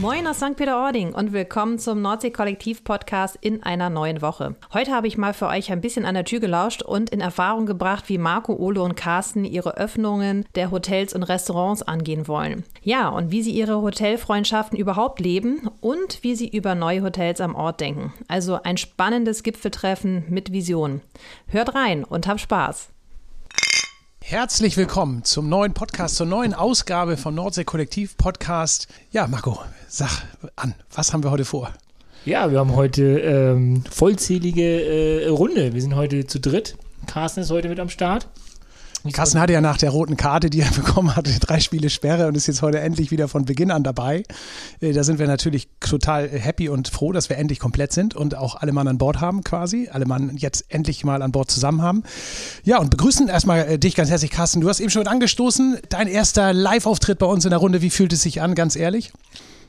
Moin aus St. Peter-Ording und willkommen zum Nordsee-Kollektiv-Podcast in einer neuen Woche. Heute habe ich mal für euch ein bisschen an der Tür gelauscht und in Erfahrung gebracht, wie Marco, Ole und Carsten ihre Öffnungen der Hotels und Restaurants angehen wollen. Ja, und wie sie ihre Hotelfreundschaften überhaupt leben und wie sie über neue Hotels am Ort denken. Also ein spannendes Gipfeltreffen mit Vision. Hört rein und habt Spaß. Herzlich willkommen zum neuen Podcast, zur neuen Ausgabe vom Nordsee Kollektiv Podcast. Ja, Marco, sag an, was haben wir heute vor? Ja, wir haben heute ähm, vollzählige äh, Runde. Wir sind heute zu dritt. Carsten ist heute mit am Start. Carsten hatte ja nach der roten Karte, die er bekommen hatte, drei Spiele Sperre und ist jetzt heute endlich wieder von Beginn an dabei. Äh, da sind wir natürlich total happy und froh, dass wir endlich komplett sind und auch alle Mann an Bord haben quasi. Alle Mann jetzt endlich mal an Bord zusammen haben. Ja, und begrüßen erstmal äh, dich ganz herzlich, Carsten. Du hast eben schon angestoßen. Dein erster Live-Auftritt bei uns in der Runde. Wie fühlt es sich an, ganz ehrlich?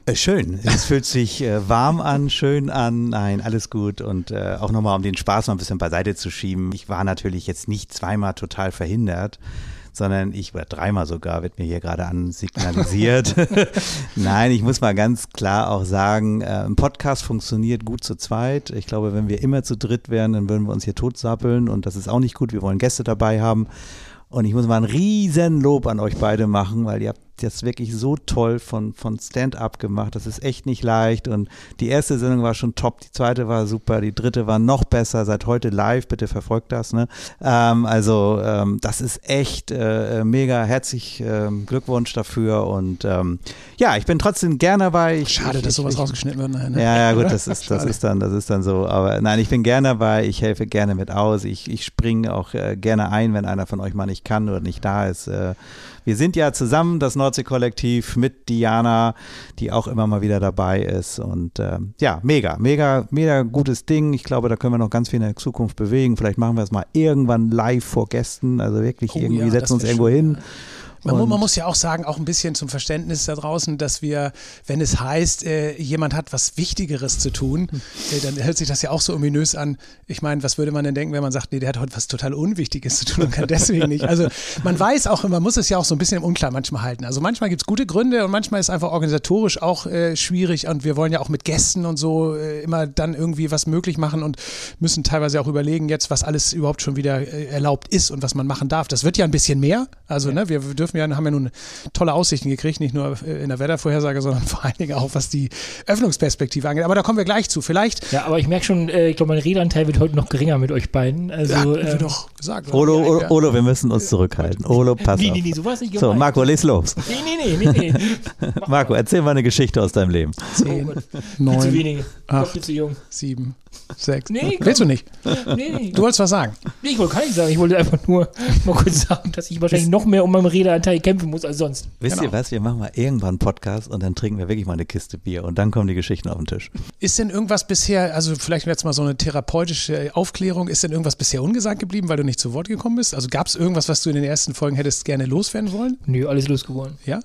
Äh, schön. Es fühlt sich äh, warm an, schön an. Nein, alles gut. Und äh, auch nochmal, um den Spaß mal ein bisschen beiseite zu schieben. Ich war natürlich jetzt nicht zweimal total verhindert sondern ich, oder dreimal sogar, wird mir hier gerade ansignalisiert. Nein, ich muss mal ganz klar auch sagen, äh, ein Podcast funktioniert gut zu zweit. Ich glaube, wenn wir immer zu dritt wären, dann würden wir uns hier totsappeln und das ist auch nicht gut. Wir wollen Gäste dabei haben. Und ich muss mal ein riesen Lob an euch beide machen, weil ihr habt das wirklich so toll von, von Stand-up gemacht. Das ist echt nicht leicht. Und die erste Sendung war schon top, die zweite war super, die dritte war noch besser. Seit heute live, bitte verfolgt das. Ne? Ähm, also ähm, das ist echt äh, mega. Herzlich äh, Glückwunsch dafür. Und ähm, ja, ich bin trotzdem gerne dabei. Ich, Schade, ich, dass sowas ich, rausgeschnitten wird. Nein, ne? Ja, ja, gut, das ist, das ist dann, das ist dann so. Aber nein, ich bin gerne dabei. Ich helfe gerne mit aus. Ich, ich springe auch äh, gerne ein, wenn einer von euch mal nicht kann oder nicht da ist. Äh, wir sind ja zusammen das Nordsee-Kollektiv mit Diana, die auch immer mal wieder dabei ist. Und äh, ja, mega, mega, mega gutes Ding. Ich glaube, da können wir noch ganz viel in der Zukunft bewegen. Vielleicht machen wir es mal irgendwann live vor Gästen. Also wirklich oh, irgendwie ja, setzen uns irgendwo schön, hin. Ja man, man, muss ja auch sagen, auch ein bisschen zum Verständnis da draußen, dass wir, wenn es heißt, äh, jemand hat was Wichtigeres zu tun, äh, dann hört sich das ja auch so ominös an. Ich meine, was würde man denn denken, wenn man sagt, nee, der hat heute was total Unwichtiges zu tun und kann deswegen nicht. Also man weiß auch, man muss es ja auch so ein bisschen im Unklar manchmal halten. Also manchmal gibt es gute Gründe und manchmal ist es einfach organisatorisch auch äh, schwierig und wir wollen ja auch mit Gästen und so äh, immer dann irgendwie was möglich machen und müssen teilweise auch überlegen jetzt, was alles überhaupt schon wieder äh, erlaubt ist und was man machen darf. Das wird ja ein bisschen mehr. Also ja. ne, wir dürfen dürfen ja, haben ja nun tolle Aussichten gekriegt, nicht nur äh, in der Wettervorhersage, sondern vor allen Dingen auch, was die Öffnungsperspektive angeht. Aber da kommen wir gleich zu. Vielleicht. Ja, aber ich merke schon, äh, ich glaube, mein Redanteil wird heute noch geringer mit euch beiden. Also, ja, äh, doch gesagt. Olo, Olo, Olo, wir müssen uns zurückhalten. Olo, pass nee, nee, nee, sowas nicht gemeint. So, Marco, les los. Nee, nee, nee, nee, nee. Marco, erzähl mal eine Geschichte aus deinem Leben. Zehn, oh neun, zu wenige. Acht, zu jung. sieben, sechs. Nee, Willst du nicht? Nee, nee. Du wolltest was sagen? Nee, ich wollte gar nicht sagen. Ich wollte einfach nur mal kurz sagen, dass ich wahrscheinlich noch mehr um meinen Redeanteil kämpfen muss als sonst. Wisst genau. ihr was? Wir machen mal irgendwann einen Podcast und dann trinken wir wirklich mal eine Kiste Bier und dann kommen die Geschichten auf den Tisch. Ist denn irgendwas bisher, also vielleicht jetzt mal so eine therapeutische Aufklärung, ist denn irgendwas bisher ungesagt geblieben, weil du nicht zu Wort gekommen bist? Also gab es irgendwas, was du in den ersten Folgen hättest gerne loswerden wollen? Nö, alles losgeworden. Ja?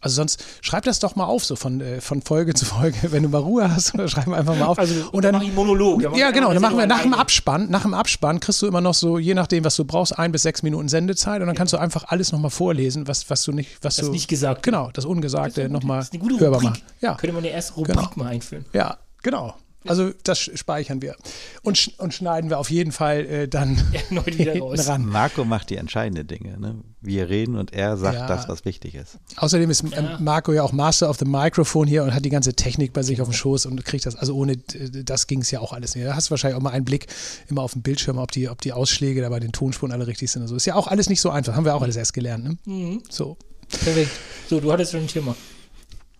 Also sonst schreib das doch mal auf, so von, äh, von Folge zu Folge, wenn du mal Ruhe hast, oder schreib einfach mal auf. Also und dann, dann mache ich Monolog. Dann ja, genau, dann machen wir nach dem Abspann, nach dem Abspann kriegst du immer noch so, je nachdem, was du brauchst, ein bis sechs Minuten Sendezeit und dann kannst du einfach alles nochmal vorlesen, was, was du nicht, was das du. nicht gesagt. Genau, das Ungesagte nochmal hörbar machen. Ja. Könnte man die erste Rubrik genau. mal einführen. Ja, genau. Also das speichern wir und, sch und schneiden wir auf jeden Fall äh, dann erneut wieder raus. Ran. Marco macht die entscheidenden Dinge. Ne? Wir reden und er sagt ja. das, was wichtig ist. Außerdem ist ja. Marco ja auch Master of the Microphone hier und hat die ganze Technik bei sich auf dem Schoß und kriegt das. Also ohne das ging es ja auch alles nicht. Da hast du wahrscheinlich auch mal einen Blick immer auf dem Bildschirm, ob die, ob die Ausschläge da bei den Tonspuren alle richtig sind. Also ist ja auch alles nicht so einfach. Haben wir auch alles erst gelernt. Ne? Mhm. So. Perfekt. So, du hattest schon ein Thema.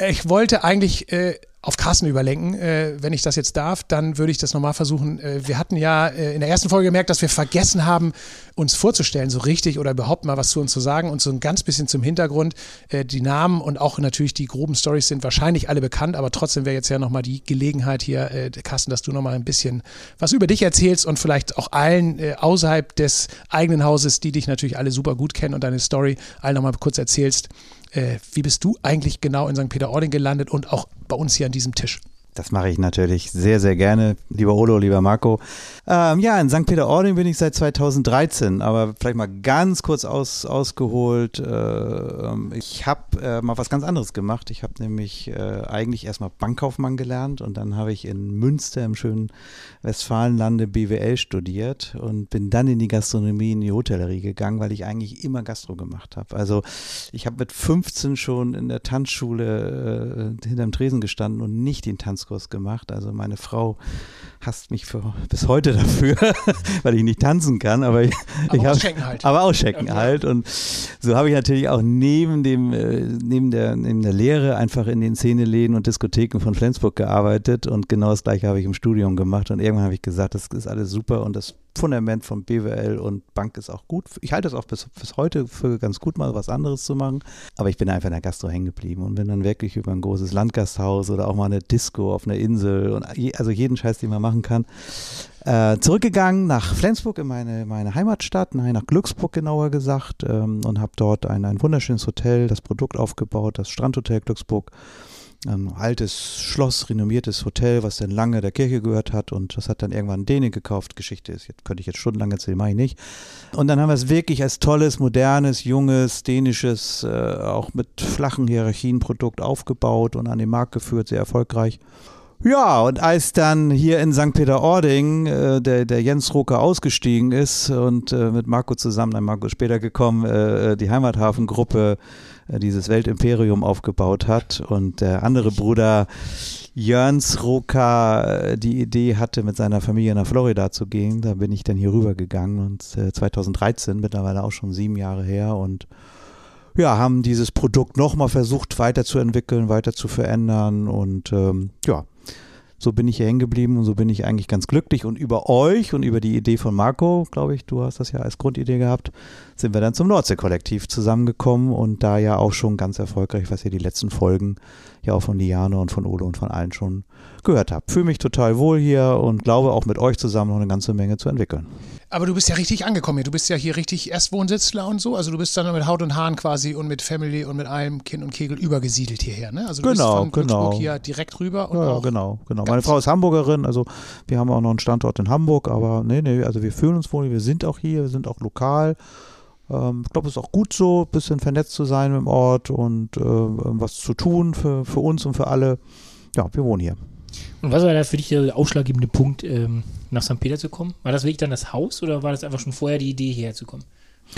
Ich wollte eigentlich äh, auf Carsten überlenken. Äh, wenn ich das jetzt darf, dann würde ich das nochmal versuchen. Äh, wir hatten ja äh, in der ersten Folge gemerkt, dass wir vergessen haben, uns vorzustellen, so richtig oder überhaupt mal was zu uns zu sagen und so ein ganz bisschen zum Hintergrund. Äh, die Namen und auch natürlich die groben Stories sind wahrscheinlich alle bekannt, aber trotzdem wäre jetzt ja nochmal die Gelegenheit hier, äh, Carsten, dass du nochmal ein bisschen was über dich erzählst und vielleicht auch allen äh, außerhalb des eigenen Hauses, die dich natürlich alle super gut kennen und deine Story allen nochmal kurz erzählst. Wie bist du eigentlich genau in St. Peter-Ording gelandet und auch bei uns hier an diesem Tisch? Das mache ich natürlich sehr, sehr gerne. Lieber Olo, lieber Marco. Ähm, ja, in St. Peter-Ording bin ich seit 2013, aber vielleicht mal ganz kurz aus, ausgeholt. Äh, ich habe äh, mal was ganz anderes gemacht. Ich habe nämlich äh, eigentlich erstmal Bankkaufmann gelernt und dann habe ich in Münster im schönen Westfalenlande BWL studiert und bin dann in die Gastronomie, in die Hotellerie gegangen, weil ich eigentlich immer Gastro gemacht habe. Also ich habe mit 15 schon in der Tanzschule äh, hinterm Tresen gestanden und nicht den Tanzkurs gemacht. Also meine Frau hasst mich für, bis heute dafür, weil ich nicht tanzen kann, aber ich, aber ich ausschenken halt. Aber ausschenken ja. halt. Und so habe ich natürlich auch neben dem, äh, neben der, neben der Lehre einfach in den Szeneläden und Diskotheken von Flensburg gearbeitet und genau das gleiche habe ich im Studium gemacht und irgendwann habe ich gesagt, das ist alles super und das Fundament von BWL und Bank ist auch gut. Ich halte es auch bis, bis heute für ganz gut, mal was anderes zu machen. Aber ich bin einfach in der Gastro hängen geblieben und bin dann wirklich über ein großes Landgasthaus oder auch mal eine Disco auf einer Insel und je, also jeden Scheiß, den man machen kann. Äh, zurückgegangen nach Flensburg in meine, meine Heimatstadt, nein, nach Glücksburg genauer gesagt, ähm, und habe dort ein, ein wunderschönes Hotel, das Produkt aufgebaut, das Strandhotel Glücksburg ein altes Schloss, renommiertes Hotel, was dann lange der Kirche gehört hat und das hat dann irgendwann Däne gekauft. Geschichte ist, jetzt könnte ich jetzt stundenlang erzählen, mache ich nicht. Und dann haben wir es wirklich als tolles, modernes, junges, dänisches, äh, auch mit flachen Hierarchien Produkt aufgebaut und an den Markt geführt, sehr erfolgreich. Ja, und als dann hier in St. Peter-Ording äh, der, der Jens Rucker ausgestiegen ist und äh, mit Marco zusammen, dann Marco später gekommen, äh, die Heimathafengruppe äh, dieses Weltimperium aufgebaut hat. Und der andere Bruder Jöns Rucker äh, die Idee hatte, mit seiner Familie nach Florida zu gehen, da bin ich dann hier rübergegangen und 2013, äh, mittlerweile auch schon sieben Jahre her. Und ja, haben dieses Produkt nochmal versucht weiterzuentwickeln, weiter zu verändern. Und ähm, ja, so bin ich hier hängen geblieben und so bin ich eigentlich ganz glücklich. Und über euch und über die Idee von Marco, glaube ich, du hast das ja als Grundidee gehabt, sind wir dann zum Nordsee-Kollektiv zusammengekommen und da ja auch schon ganz erfolgreich, was ihr die letzten Folgen ja auch von Liane und von Ole und von allen schon gehört habt. Fühle mich total wohl hier und glaube auch mit euch zusammen noch eine ganze Menge zu entwickeln. Aber du bist ja richtig angekommen hier. Du bist ja hier richtig Erstwohnsitzler und so. Also du bist dann mit Haut und Haaren quasi und mit Family und mit allem Kind und Kegel übergesiedelt hierher. Ne? Also du genau, bist von genau. hier direkt rüber. ja, genau, genau. Meine Frau ist Hamburgerin. Also wir haben auch noch einen Standort in Hamburg. Aber nee, nee, also wir fühlen uns wohl. Wir sind auch hier. Wir sind auch lokal. Ähm, ich glaube, es ist auch gut so, ein bisschen vernetzt zu sein im Ort und äh, was zu tun für, für uns und für alle. Ja, wir wohnen hier. Und was war da für dich der ausschlaggebende Punkt, ähm, nach St. Peter zu kommen? War das wirklich dann das Haus oder war das einfach schon vorher die Idee, hierher zu kommen?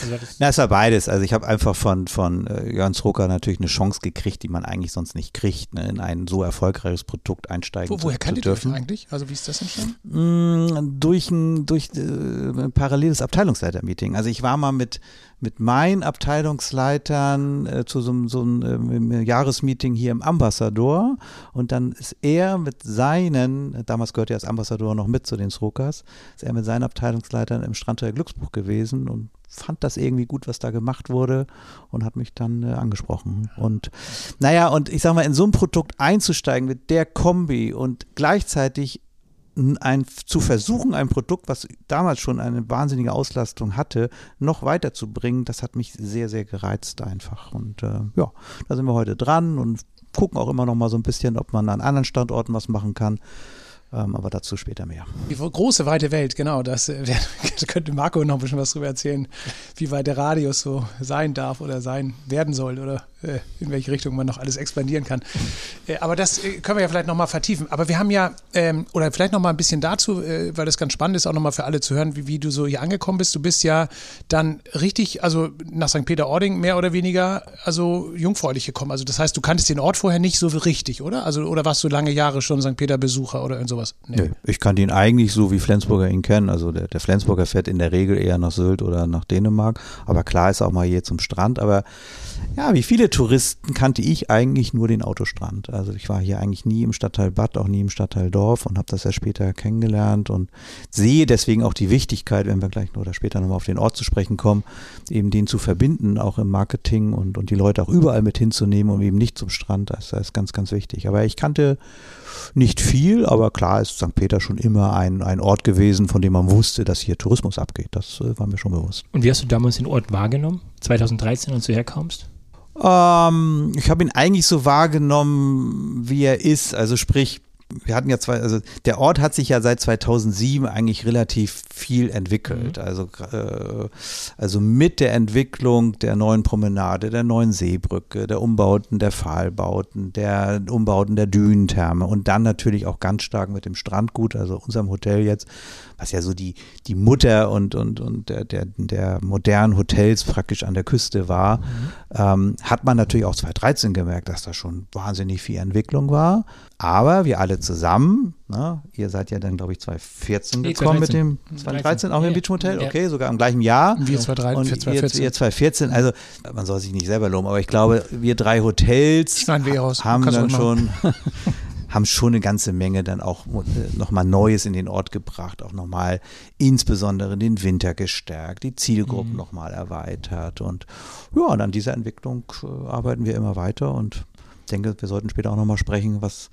Also Na, es war beides. Also ich habe einfach von, von äh, Jörn Rucker natürlich eine Chance gekriegt, die man eigentlich sonst nicht kriegt, ne, in ein so erfolgreiches Produkt einsteigen Wo, woher zu, zu dürfen. Woher eigentlich? Also wie ist das entstanden? Mm, durch ein, durch, äh, ein paralleles Abteilungsleiter-Meeting. Also ich war mal mit, mit meinen Abteilungsleitern äh, zu so, so einem äh, Jahresmeeting hier im Ambassador und dann ist er mit seinen, damals gehört ja das Ambassador noch mit zu den Srokas, ist er mit seinen Abteilungsleitern im Strandhotel Glücksbuch gewesen und fand das irgendwie gut, was da gemacht wurde und hat mich dann äh, angesprochen. Und naja, und ich sag mal, in so ein Produkt einzusteigen mit der Kombi und gleichzeitig ein, zu versuchen, ein Produkt, was damals schon eine wahnsinnige Auslastung hatte, noch weiterzubringen, das hat mich sehr, sehr gereizt einfach. Und äh, ja, da sind wir heute dran und gucken auch immer noch mal so ein bisschen, ob man an anderen Standorten was machen kann. Ähm, aber dazu später mehr. Die große, weite Welt, genau. Das, äh, da könnte Marco noch ein bisschen was drüber erzählen, wie weit der Radius so sein darf oder sein werden soll oder äh, in welche Richtung man noch alles expandieren kann. Äh, aber das können wir ja vielleicht nochmal vertiefen. Aber wir haben ja, ähm, oder vielleicht nochmal ein bisschen dazu, weil das ganz spannend ist, auch nochmal für alle zu hören, wie, wie, du so hier angekommen bist. Du bist ja dann richtig, also nach St. Peter-Ording mehr oder weniger, also jungfräulich gekommen. Also das heißt, du kanntest den Ort vorher nicht so richtig, oder? Also, oder warst du lange Jahre schon St. Peter-Besucher oder so sowas? Nee. nee. ich kannte ihn eigentlich so, wie Flensburger ihn kennen. Also der, der Flensburger fährt in der Regel eher nach Sylt oder nach Dänemark. Aber klar ist auch mal hier zum Strand. Aber ja, wie viele Touristen kannte ich eigentlich nur den Autostrand. Also ich war hier eigentlich nie im Stadtteil Bad, auch nie im Stadtteil Dorf und habe das ja später kennengelernt und sehe deswegen auch die Wichtigkeit, wenn wir gleich oder später nochmal auf den Ort zu sprechen kommen, eben den zu verbinden, auch im Marketing und, und die Leute auch überall mit hinzunehmen und eben nicht zum Strand. Das, das ist ganz, ganz wichtig. Aber ich kannte nicht viel, aber klar ist St. Peter schon immer ein, ein Ort gewesen, von dem man wusste, dass hier Tourismus abgeht. Das äh, war mir schon bewusst. Und wie hast du damals den Ort wahrgenommen, 2013, als du herkamst? Ähm, ich habe ihn eigentlich so wahrgenommen, wie er ist. Also sprich, wir hatten ja zwei, also der Ort hat sich ja seit 2007 eigentlich relativ viel entwickelt. Mhm. Also, äh, also mit der Entwicklung der neuen Promenade, der neuen Seebrücke, der Umbauten der Pfahlbauten, der Umbauten der Dünentherme und dann natürlich auch ganz stark mit dem Strandgut, also unserem Hotel jetzt, was ja so die, die Mutter und, und, und der, der, der modernen Hotels praktisch an der Küste war, mhm. ähm, hat man natürlich auch 2013 gemerkt, dass da schon wahnsinnig viel Entwicklung war. Aber wir alle zusammen, ne, ihr seid ja dann, glaube ich, 2014 nee, gekommen 2013. mit dem 2013 auch mit dem Beach Hotel, okay, sogar im gleichen Jahr. Wir 2013, und 2014. Ihr, ihr 2014, also man soll sich nicht selber loben, aber ich glaube, wir drei Hotels haben dann schon haben schon eine ganze Menge dann auch äh, nochmal Neues in den Ort gebracht, auch nochmal insbesondere den Winter gestärkt, die Zielgruppen mhm. nochmal erweitert und ja, und an dieser Entwicklung äh, arbeiten wir immer weiter und denke, wir sollten später auch nochmal sprechen, was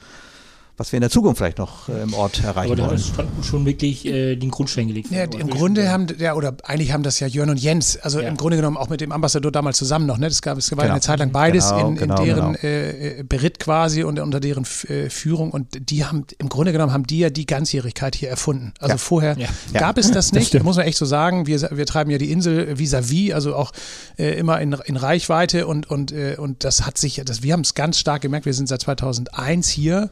was wir in der Zukunft vielleicht noch äh, im Ort erreichen Aber wollen. Aber da schon wirklich äh, den Grundstein gelegt. Ja, im Grunde haben, ja, oder eigentlich haben das ja Jörn und Jens, also ja. im Grunde genommen auch mit dem Ambassador damals zusammen noch, ne? Das gab, es war genau. eine Zeit lang beides genau, in, in genau, deren genau. Äh, Beritt quasi und unter deren äh, Führung und die haben, im Grunde genommen haben die ja die Ganzjährigkeit hier erfunden. Also ja. vorher ja. gab es das nicht, das muss man echt so sagen. Wir, wir treiben ja die Insel vis-à-vis, -vis, also auch äh, immer in, in Reichweite und, und, äh, und das hat sich, das, wir haben es ganz stark gemerkt, wir sind seit 2001 hier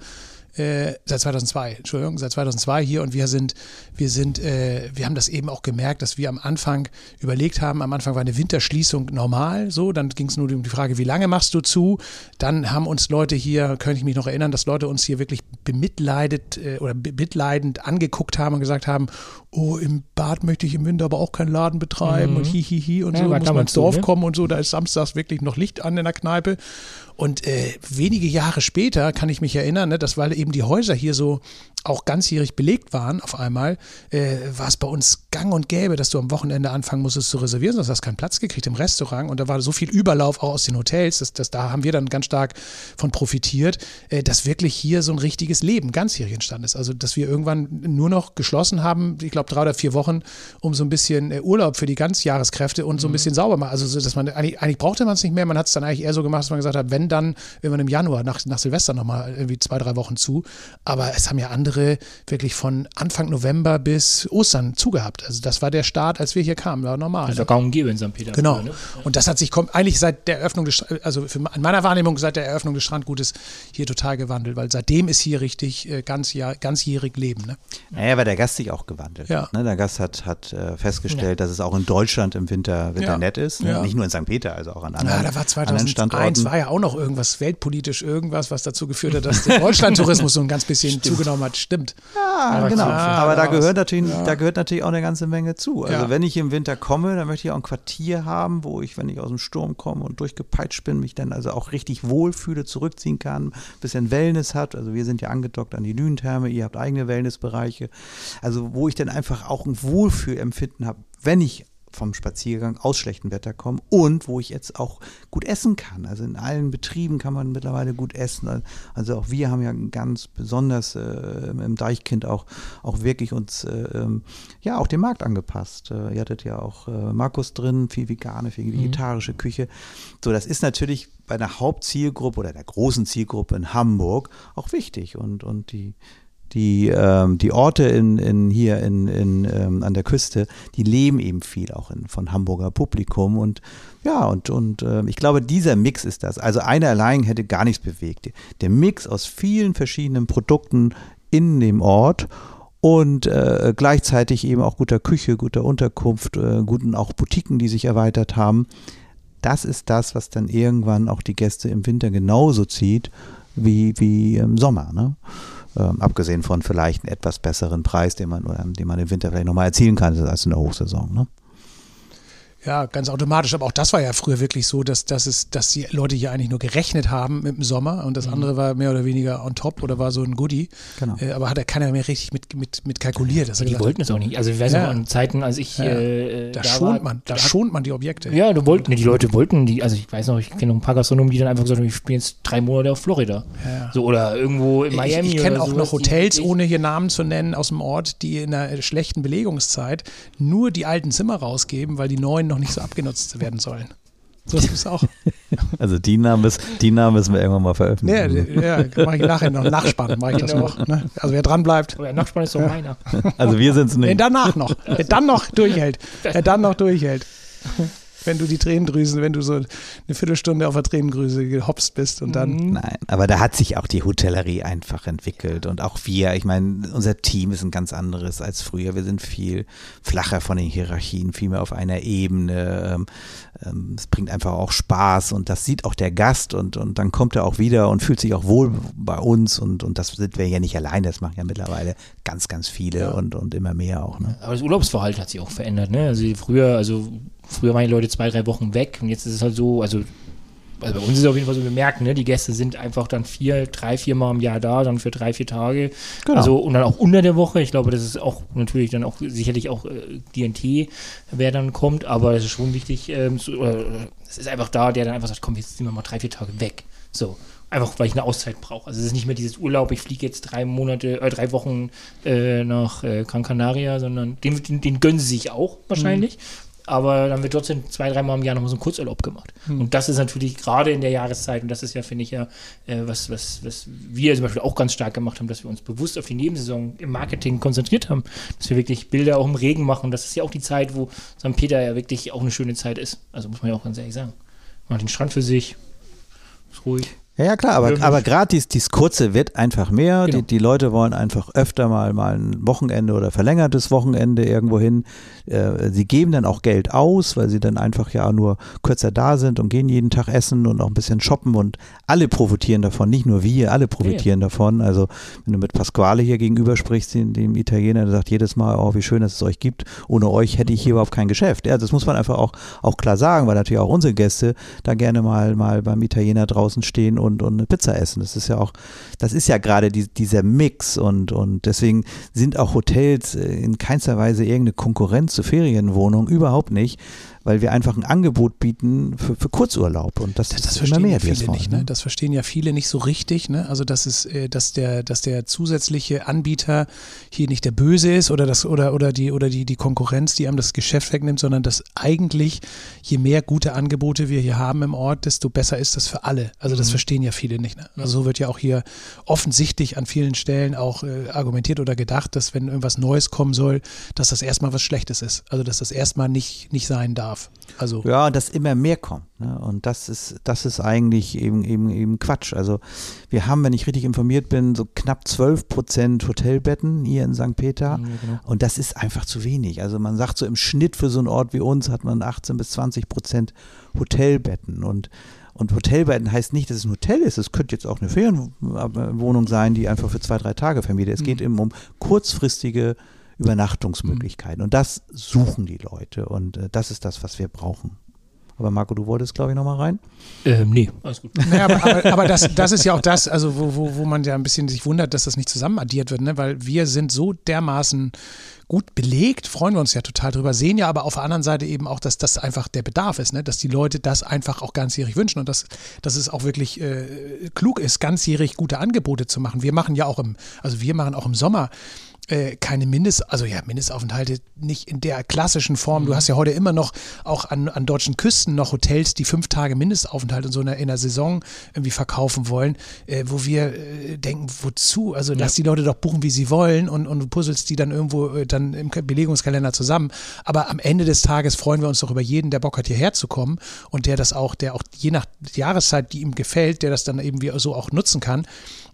äh, seit 2002, Entschuldigung, seit 2002 hier und wir sind, wir sind, äh, wir haben das eben auch gemerkt, dass wir am Anfang überlegt haben, am Anfang war eine Winterschließung normal, so, dann ging es nur um die Frage, wie lange machst du zu? Dann haben uns Leute hier, könnte ich mich noch erinnern, dass Leute uns hier wirklich bemitleidet äh, oder bemitleidend angeguckt haben und gesagt haben, oh, im Bad möchte ich im Winter aber auch keinen Laden betreiben mhm. und hihihi hi, hi und ja, so, muss man ins Dorf ne? kommen und so, da ist samstags wirklich noch Licht an in der Kneipe und äh, wenige Jahre später kann ich mich erinnern, ne, dass weil eben die Häuser hier so auch ganzjährig belegt waren auf einmal, äh, war es bei uns gang und gäbe, dass du am Wochenende anfangen musstest zu reservieren, sonst hast du keinen Platz gekriegt im Restaurant und da war so viel Überlauf auch aus den Hotels, dass, dass da haben wir dann ganz stark von profitiert, äh, dass wirklich hier so ein richtiges Leben ganzjährig entstanden ist. Also dass wir irgendwann nur noch geschlossen haben, ich glaube drei oder vier Wochen, um so ein bisschen äh, Urlaub für die Ganzjahreskräfte und so ein mhm. bisschen sauber machen. Also dass man eigentlich, eigentlich brauchte man es nicht mehr, man hat es dann eigentlich eher so gemacht, dass man gesagt hat, wenn dann, wenn man im Januar nach, nach Silvester nochmal irgendwie zwei, drei Wochen zu. Aber es haben ja andere wirklich von Anfang November bis Ostern zugehabt. Also das war der Start, als wir hier kamen, war normal. Ne? kaum gäbe in St. Peter. Genau. ne? Und das hat sich eigentlich seit der Eröffnung des, also für, in meiner Wahrnehmung seit der Eröffnung des Strandgutes hier total gewandelt, weil seitdem ist hier richtig äh, ganz Jahr, ganzjährig Leben. Ne? Naja, weil der Gast sich auch gewandelt ja. hat. Ne? Der Gast hat, hat äh, festgestellt, ja. dass es auch in Deutschland im Winter, Winter ja. nett ist. Ne? Nicht nur in St. Peter, also auch an anderen, ja, da war 2001 war ja auch noch irgendwas weltpolitisch irgendwas, was dazu geführt hat, dass der Deutschlandtourismus so ein ganz bisschen zugenommen hat. Stimmt. Ja, genau. Aber da gehört natürlich, ja. da gehört natürlich auch eine ganze Menge zu. Also ja. wenn ich im Winter komme, dann möchte ich auch ein Quartier haben, wo ich, wenn ich aus dem Sturm komme und durchgepeitscht bin, mich dann also auch richtig wohlfühle, zurückziehen kann, ein bisschen Wellness hat. Also wir sind ja angedockt an die Dünentherme, ihr habt eigene Wellnessbereiche. Also wo ich dann einfach auch ein Wohlfühlempfinden habe, wenn ich vom Spaziergang aus schlechtem Wetter kommen und wo ich jetzt auch gut essen kann. Also in allen Betrieben kann man mittlerweile gut essen. Also auch wir haben ja ganz besonders äh, im Deichkind auch, auch wirklich uns äh, ähm, ja auch dem Markt angepasst. Äh, ihr hattet ja auch äh, Markus drin, viel vegane, viel mhm. vegetarische mhm. Küche. So, das ist natürlich bei der Hauptzielgruppe oder der großen Zielgruppe in Hamburg auch wichtig und, und die die, ähm, die Orte in, in hier in, in, ähm, an der Küste, die leben eben viel auch in, von Hamburger Publikum und ja, und, und äh, ich glaube, dieser Mix ist das. Also einer allein hätte gar nichts bewegt. Der Mix aus vielen verschiedenen Produkten in dem Ort und äh, gleichzeitig eben auch guter Küche, guter Unterkunft, äh, guten auch Boutiquen, die sich erweitert haben. Das ist das, was dann irgendwann auch die Gäste im Winter genauso zieht wie, wie im Sommer. Ne? Ähm, abgesehen von vielleicht einem etwas besseren Preis, den man, den man im Winter vielleicht nochmal erzielen kann, als in der Hochsaison. Ne? Ja, ganz automatisch. Aber auch das war ja früher wirklich so, dass, dass, es, dass die Leute hier eigentlich nur gerechnet haben mit dem Sommer und das mhm. andere war mehr oder weniger on top oder war so ein Goodie. Genau. Äh, aber hat er keiner mehr richtig mit, mit, mit kalkuliert. Dass die wollten es auch nicht. Also ich weiß ja. noch an Zeiten, als ich ja. äh, da, da schont war, man, da, da schont man die Objekte. Ja, du wollten, die Leute wollten die, also ich weiß noch, ich kenne noch ein paar Gastronomen, die dann einfach gesagt haben, ich spiele jetzt drei Monate auf Florida. Ja. So oder irgendwo in Miami. Ich, ich kenne auch noch Hotels, ohne hier Namen zu nennen, aus dem Ort, die in einer schlechten Belegungszeit nur die alten Zimmer rausgeben, weil die neuen noch nicht so abgenutzt werden sollen. So ist es auch. Also die Namen, müssen, die Namen müssen wir irgendwann mal veröffentlichen. Ja, ja mache ich nachher noch. Nachspannen mache ich das Genau. noch. Ne? Also wer dran bleibt. Aber der Nachspann ist doch meiner. Also wir sind es nicht. danach noch. Wer dann noch durchhält. Wer dann noch durchhält. Wenn du die Tränendrüsen, wenn du so eine Viertelstunde auf der Tränendrüse gehopst bist und dann. Nein, aber da hat sich auch die Hotellerie einfach entwickelt und auch wir. Ich meine, unser Team ist ein ganz anderes als früher. Wir sind viel flacher von den Hierarchien, viel mehr auf einer Ebene. Ähm, Es bringt einfach auch Spaß und das sieht auch der Gast und, und dann kommt er auch wieder und fühlt sich auch wohl bei uns und, und das sind wir ja nicht alleine. Das machen ja mittlerweile ganz, ganz viele Ja. und, und immer mehr auch. Ne? Aber das Urlaubsverhalten hat sich auch verändert, ne? Also früher, also früher waren die Leute zwei, drei Wochen weg und jetzt ist es halt so, also, also bei uns ist es auf jeden Fall so, wir merken, ne, die Gäste sind einfach dann vier, drei, vier Mal im Jahr da, dann für drei, vier Tage. Genau. Also und dann auch unter der Woche. Ich glaube, das ist auch natürlich dann auch sicherlich auch äh, DNT, wer dann kommt, aber es ist schon wichtig, ähm, oder, oder, es ist einfach da, der dann einfach sagt, komm, jetzt sind wir mal drei, vier Tage weg. So. Einfach weil ich eine Auszeit brauche. Also es ist nicht mehr dieses Urlaub, ich fliege jetzt drei Monate, äh, drei Wochen äh, nach äh, Gran Canaria, sondern den, den, den gönnen sie sich auch wahrscheinlich. Aber dann wird trotzdem zwei, dreimal im Jahr nochmal so ein Kurzurlaub gemacht. Und das ist natürlich gerade in der Jahreszeit, und das ist ja, finde ich ja, äh, was, was, was wir zum Beispiel auch ganz stark gemacht haben, dass wir uns bewusst auf die Nebensaison im Marketing konzentriert haben. Dass wir wirklich Bilder auch im Regen machen. Das ist ja auch die Zeit, wo St. Peter ja wirklich auch eine schöne Zeit ist. Also muss man ja auch ganz ehrlich sagen. Man hat den Strand für sich, ist ruhig. Ja, ja klar, aber, aber gerade dies, dies kurze wird einfach mehr. Genau. Die, die Leute wollen einfach öfter mal, mal ein Wochenende oder verlängertes Wochenende irgendwo hin. Äh, sie geben dann auch Geld aus, weil sie dann einfach ja nur kürzer da sind und gehen jeden Tag essen und auch ein bisschen shoppen und alle profitieren davon, nicht nur wir, alle profitieren davon. Also wenn du mit Pasquale hier gegenüber sprichst, dem, dem Italiener, der sagt jedes Mal, oh, wie schön, dass es euch gibt. Ohne euch hätte ich hier überhaupt kein Geschäft. Ja, das muss man einfach auch, auch klar sagen, weil natürlich auch unsere Gäste da gerne mal, mal beim Italiener draußen stehen und, und eine Pizza essen. Das ist ja auch, das ist ja gerade die, dieser Mix und, und deswegen sind auch Hotels äh, in keinster Weise irgendeine Konkurrenz zu Ferienwohnungen, überhaupt nicht, weil wir einfach ein Angebot bieten für, für Kurzurlaub und das, Das, ist das immer verstehen mehr, ja viele nicht, wollen, ne? Das verstehen ja viele nicht so richtig, ne? Also dass es, äh, dass der, dass der zusätzliche Anbieter hier nicht der Böse ist oder das oder oder die oder die die Konkurrenz, die einem das Geschäft wegnimmt, sondern dass eigentlich je mehr gute Angebote wir hier haben im Ort, desto besser ist das für alle. Also das verstehen ja viele nicht. Ne? Also so wird ja auch hier offensichtlich an vielen Stellen auch äh, argumentiert oder gedacht, dass wenn irgendwas Neues kommen soll, dass das erstmal was Schlechtes ist. Also dass das erstmal nicht nicht sein darf. Also Ja, und dass immer mehr kommt. Ne? Und das ist, das ist eigentlich eben, eben, eben Quatsch. Also wir haben, wenn ich richtig informiert bin, so knapp 12 Prozent Hotelbetten hier in St. Peter. genau. Und das ist einfach zu wenig. Also man sagt so im Schnitt für so einen Ort wie uns hat man 18 bis 20 Prozent Hotelbetten. Und, und Hotelbetten heißt nicht, dass es ein Hotel ist. Es könnte jetzt auch eine Ferienwohnung sein, die einfach für zwei, drei Tage vermietet. Es geht eben um kurzfristige Übernachtungsmöglichkeiten. Und das suchen die Leute. Und äh, das ist das, was wir brauchen. Aber Marco, du wolltest, glaube ich, nochmal rein. Ähm, nee, alles gut. Naja, aber, aber, aber das, das ist ja auch das, also wo, wo, wo man ja ein bisschen sich wundert, dass das nicht zusammen addiert wird, ne? weil wir sind so dermaßen gut belegt, freuen wir uns ja total drüber, sehen ja aber auf der anderen Seite eben auch, dass das einfach der Bedarf ist, ne? dass die Leute das einfach auch ganzjährig wünschen und dass, dass es auch wirklich äh, klug ist, ganzjährig gute Angebote zu machen. Wir machen ja auch im, also wir machen auch im Sommer äh, keine Mindest, also ja, Mindestaufenthalte nicht in der klassischen Form. Du hast ja heute immer noch auch an, an deutschen Küsten noch Hotels, die fünf Tage Mindestaufenthalt in so einer, in einer Saison irgendwie verkaufen wollen, äh, wo wir äh, denken, wozu? Also lass die Leute doch buchen, wie sie wollen und, und du puzzelst die dann irgendwo äh, dann im Ka- Belegungskalender zusammen. Aber am Ende des Tages freuen wir uns doch über jeden, der Bock hat, hierher zu kommen und der das auch, der auch je nach Jahreszeit, die ihm gefällt, der das dann eben wie so auch nutzen kann.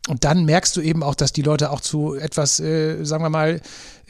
Und dann merkst du eben auch, dass die Leute auch zu etwas, äh, sagen wir mal,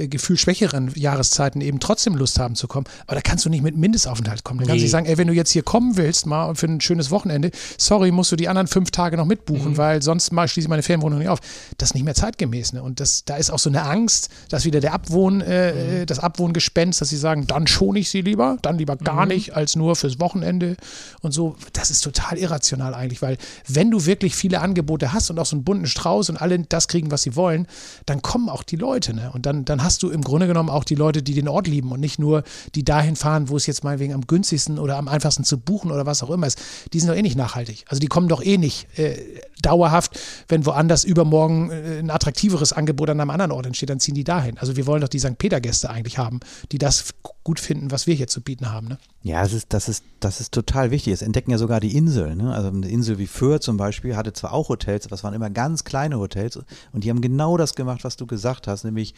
äh, gefühlschwächeren Jahreszeiten eben trotzdem Lust haben zu kommen. Aber da kannst du nicht mit Mindestaufenthalt kommen. Da kannst du Nee. nicht sagen, ey, wenn du jetzt hier kommen willst, mal für ein schönes Wochenende, sorry, musst du die anderen fünf Tage noch mitbuchen, weil sonst mal schließe ich meine Ferienwohnung nicht auf. Das ist nicht mehr zeitgemäß. Ne? Und das, da ist auch so eine Angst, dass wieder der Abwohn, äh, das Abwohngespenst, dass sie sagen, dann schone ich sie lieber, dann lieber gar nicht als nur fürs Wochenende und so. Das ist total irrational eigentlich, weil wenn du wirklich viele Angebote hast und auch so einen bunten Strauß und alle das kriegen, was sie wollen, dann kommen auch die Leute. Ne? Und dann, dann hast hast du im Grunde genommen auch die Leute, die den Ort lieben und nicht nur die dahin fahren, wo es jetzt mal wegen am günstigsten oder am einfachsten zu buchen oder was auch immer ist. Die sind doch eh nicht nachhaltig. Also die kommen doch eh nicht äh, dauerhaft, wenn woanders übermorgen äh, ein attraktiveres Angebot an einem anderen Ort entsteht, dann ziehen die dahin. Also wir wollen doch die St. Peter-Gäste eigentlich haben, die das gut finden, was wir hier zu bieten haben. Ne? Ja, das ist, das, ist, das ist total wichtig. Es entdecken ja sogar die Inseln. Ne? Also eine Insel wie Fürth zum Beispiel hatte zwar auch Hotels, aber es waren immer ganz kleine Hotels und die haben genau das gemacht, was du gesagt hast, nämlich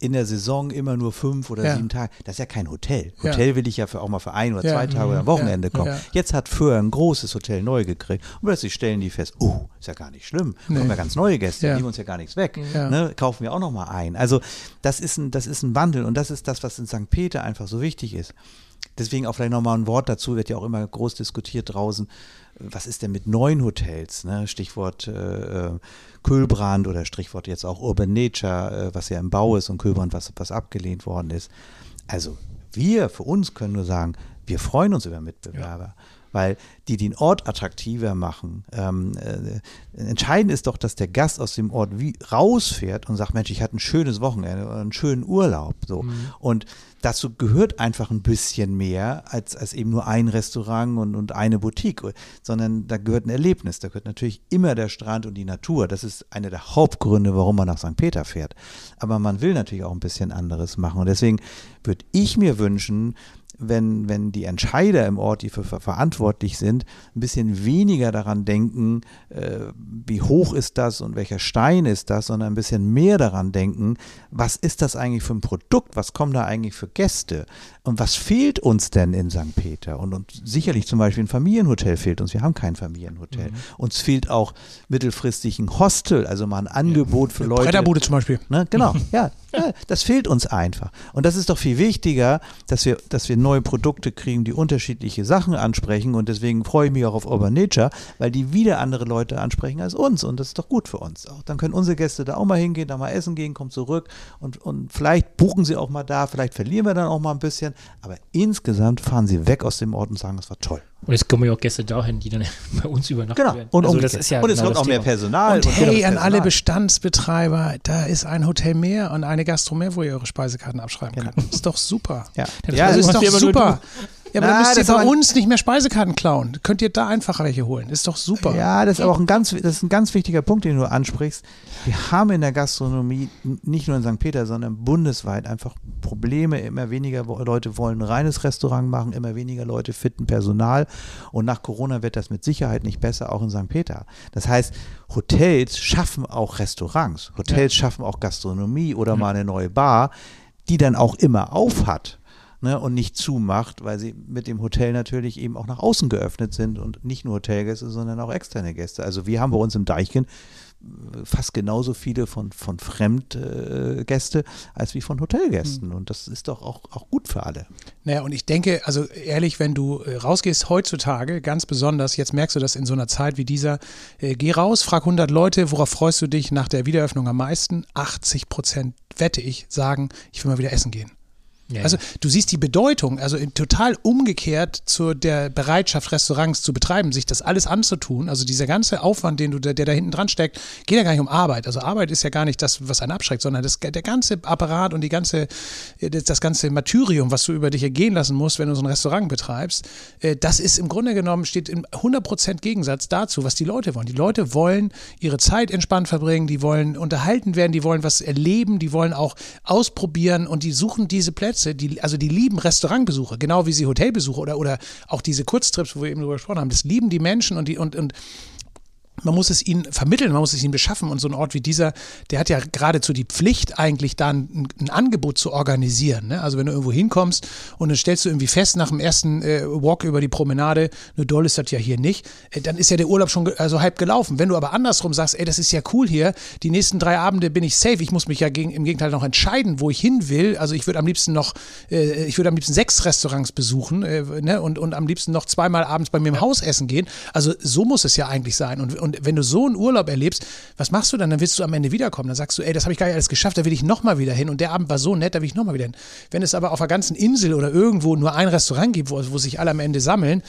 in der Saison immer nur fünf oder ja. sieben Tage. Das ist ja kein Hotel. Hotel ja. will ich ja für, auch mal für ein oder zwei Tage oder am Wochenende kommen. Jetzt hat Föhr ein großes Hotel neu gekriegt und plötzlich stellen die fest, oh, ist ja gar nicht schlimm. Nee. Kommen ja ganz neue Gäste, ja. nehmen uns ja gar nichts weg. Ne? Kaufen wir auch noch mal ein. Also das ist ein, das ist ein Wandel und das ist das, was in St. Peter einfach so wichtig ist. Deswegen auch vielleicht nochmal ein Wort dazu, wird ja auch immer groß diskutiert draußen. Was ist denn mit neuen Hotels? Ne? Stichwort äh, äh Kühlbrand oder Stichwort jetzt auch Urban Nature, äh, was ja im Bau ist und Kühlbrand, was, was abgelehnt worden ist. Also wir für uns können nur sagen, wir freuen uns über Mitbewerber. Ja weil die den Ort attraktiver machen. Ähm, äh, entscheidend ist doch, dass der Gast aus dem Ort wie rausfährt und sagt, Mensch, ich hatte ein schönes Wochenende oder einen schönen Urlaub. So. Mhm. Und dazu gehört einfach ein bisschen mehr als, als eben nur ein Restaurant und, und eine Boutique, sondern da gehört ein Erlebnis. Da gehört natürlich immer der Strand und die Natur. Das ist einer der Hauptgründe, warum man nach St. Peter fährt. Aber man will natürlich auch ein bisschen anderes machen. Und deswegen würde ich mir wünschen, wenn, wenn die Entscheider im Ort, die für, für verantwortlich sind, ein bisschen weniger daran denken, äh, wie hoch ist das und welcher Stein ist das, sondern ein bisschen mehr daran denken, was ist das eigentlich für ein Produkt, was kommen da eigentlich für Gäste und was fehlt uns denn in St. Peter? Und, und sicherlich zum Beispiel ein Familienhotel fehlt uns, wir haben kein Familienhotel. Mhm. Uns fehlt auch mittelfristig ein Hostel, also mal ein Angebot ja. für Leute. Bretterbude zum Beispiel. Ne? Genau, ja, ja, das fehlt uns einfach. Und das ist doch viel wichtiger, dass wir, dass wir neue Produkte kriegen, die unterschiedliche Sachen ansprechen. Und deswegen freue ich mich auch auf Urban Nature, weil die wieder andere Leute ansprechen als uns. Und das ist doch gut für uns. Auch dann können unsere Gäste da auch mal hingehen, da mal essen gehen, kommen zurück und, und vielleicht buchen sie auch mal da, vielleicht verlieren wir dann auch mal ein bisschen. Aber insgesamt fahren sie weg aus dem Ort und sagen, das war toll. Und jetzt kommen ja auch Gäste dahin, die dann bei uns übernachten genau. werden. Und, also das ist ja und es genau kommt auch Thema. mehr Personal. Und, und hey, an alle Bestandsbetreiber, da ist ein Hotel mehr und eine Gastro mehr, wo ihr eure Speisekarten abschreiben genau. könnt. Ist doch super. Ja, das ja, ist doch super. Ja, aber Na, dann müsst ihr bei uns nicht mehr Speisekarten klauen. Könnt ihr da einfach welche holen. Ist doch super. Ja, das ist aber auch ein ganz, das ist ein ganz wichtiger Punkt, den du ansprichst. Wir haben in der Gastronomie nicht nur in St. Peter, sondern bundesweit einfach Probleme. Immer weniger Leute wollen ein reines Restaurant machen, immer weniger Leute fitten Personal. Und nach Corona wird das mit Sicherheit nicht besser, auch in St. Peter. Das heißt, Hotels schaffen auch Restaurants. Hotels ja. schaffen auch Gastronomie oder mhm. mal eine neue Bar, die dann auch immer auf hat ne, und nicht zumacht, weil sie mit dem Hotel natürlich eben auch nach außen geöffnet sind und nicht nur Hotelgäste, sondern auch externe Gäste. Also wir haben bei uns im Deichkind äh, fast genauso viele von, von Fremdgäste äh, als wie von Hotelgästen. Mhm. Und das ist doch auch, auch gut für alle. Naja, und ich denke, also ehrlich, wenn du äh, rausgehst heutzutage, ganz besonders, jetzt merkst du das in so einer Zeit wie dieser, äh, geh raus, frag 100 Leute, worauf freust du dich nach der Wiederöffnung am meisten? 80 Prozent, wette ich, sagen, ich will mal wieder essen gehen. Ja, also du siehst die Bedeutung, also total umgekehrt zu der Bereitschaft, Restaurants zu betreiben, sich das alles anzutun. Also dieser ganze Aufwand, den du, der, der da hinten dran steckt, geht ja gar nicht um Arbeit. Also Arbeit ist ja gar nicht das, was einen abschreckt, sondern das, der ganze Apparat und die ganze, das ganze Martyrium, was du über dich ergehen lassen musst, wenn du so ein Restaurant betreibst, äh, das ist im Grunde genommen, steht im 100% Gegensatz dazu, was die Leute wollen. Die Leute wollen ihre Zeit entspannt verbringen, die wollen unterhalten werden, die wollen was erleben, die wollen auch ausprobieren und die suchen diese Plätze Plätze, die, also die lieben Restaurantbesuche, genau wie sie Hotelbesuche oder, oder auch diese Kurztrips, wo wir eben drüber gesprochen haben. Das lieben die Menschen und die und, und man muss es ihnen vermitteln, man muss es ihnen beschaffen. Und so ein Ort wie dieser, der hat ja geradezu die Pflicht, eigentlich da ein, ein Angebot zu organisieren. Ne? Also wenn du irgendwo hinkommst und dann stellst du irgendwie fest nach dem ersten äh, Walk über die Promenade, nur doll ist das ja hier nicht, äh, dann ist ja der Urlaub schon also halb gelaufen. Wenn du aber andersrum sagst, ey, das ist ja cool hier, die nächsten drei Abende bin ich safe, ich muss mich ja gegen, im Gegenteil noch entscheiden, wo ich hin will. Also ich würde am liebsten noch, äh, ich würde am liebsten sechs Restaurants besuchen äh, ne? und, und am liebsten noch zweimal abends bei mir im Haus essen gehen. Also so muss es ja eigentlich sein. Und, und und wenn du so einen Urlaub erlebst, was machst du dann? Dann willst du am Ende wiederkommen. Dann sagst du, ey, das habe ich gar nicht alles geschafft, da will ich nochmal wieder hin. Und der Abend war so nett, da will ich nochmal wieder hin. Wenn es aber auf der ganzen Insel oder irgendwo nur ein Restaurant gibt, wo, wo sich alle am Ende sammeln,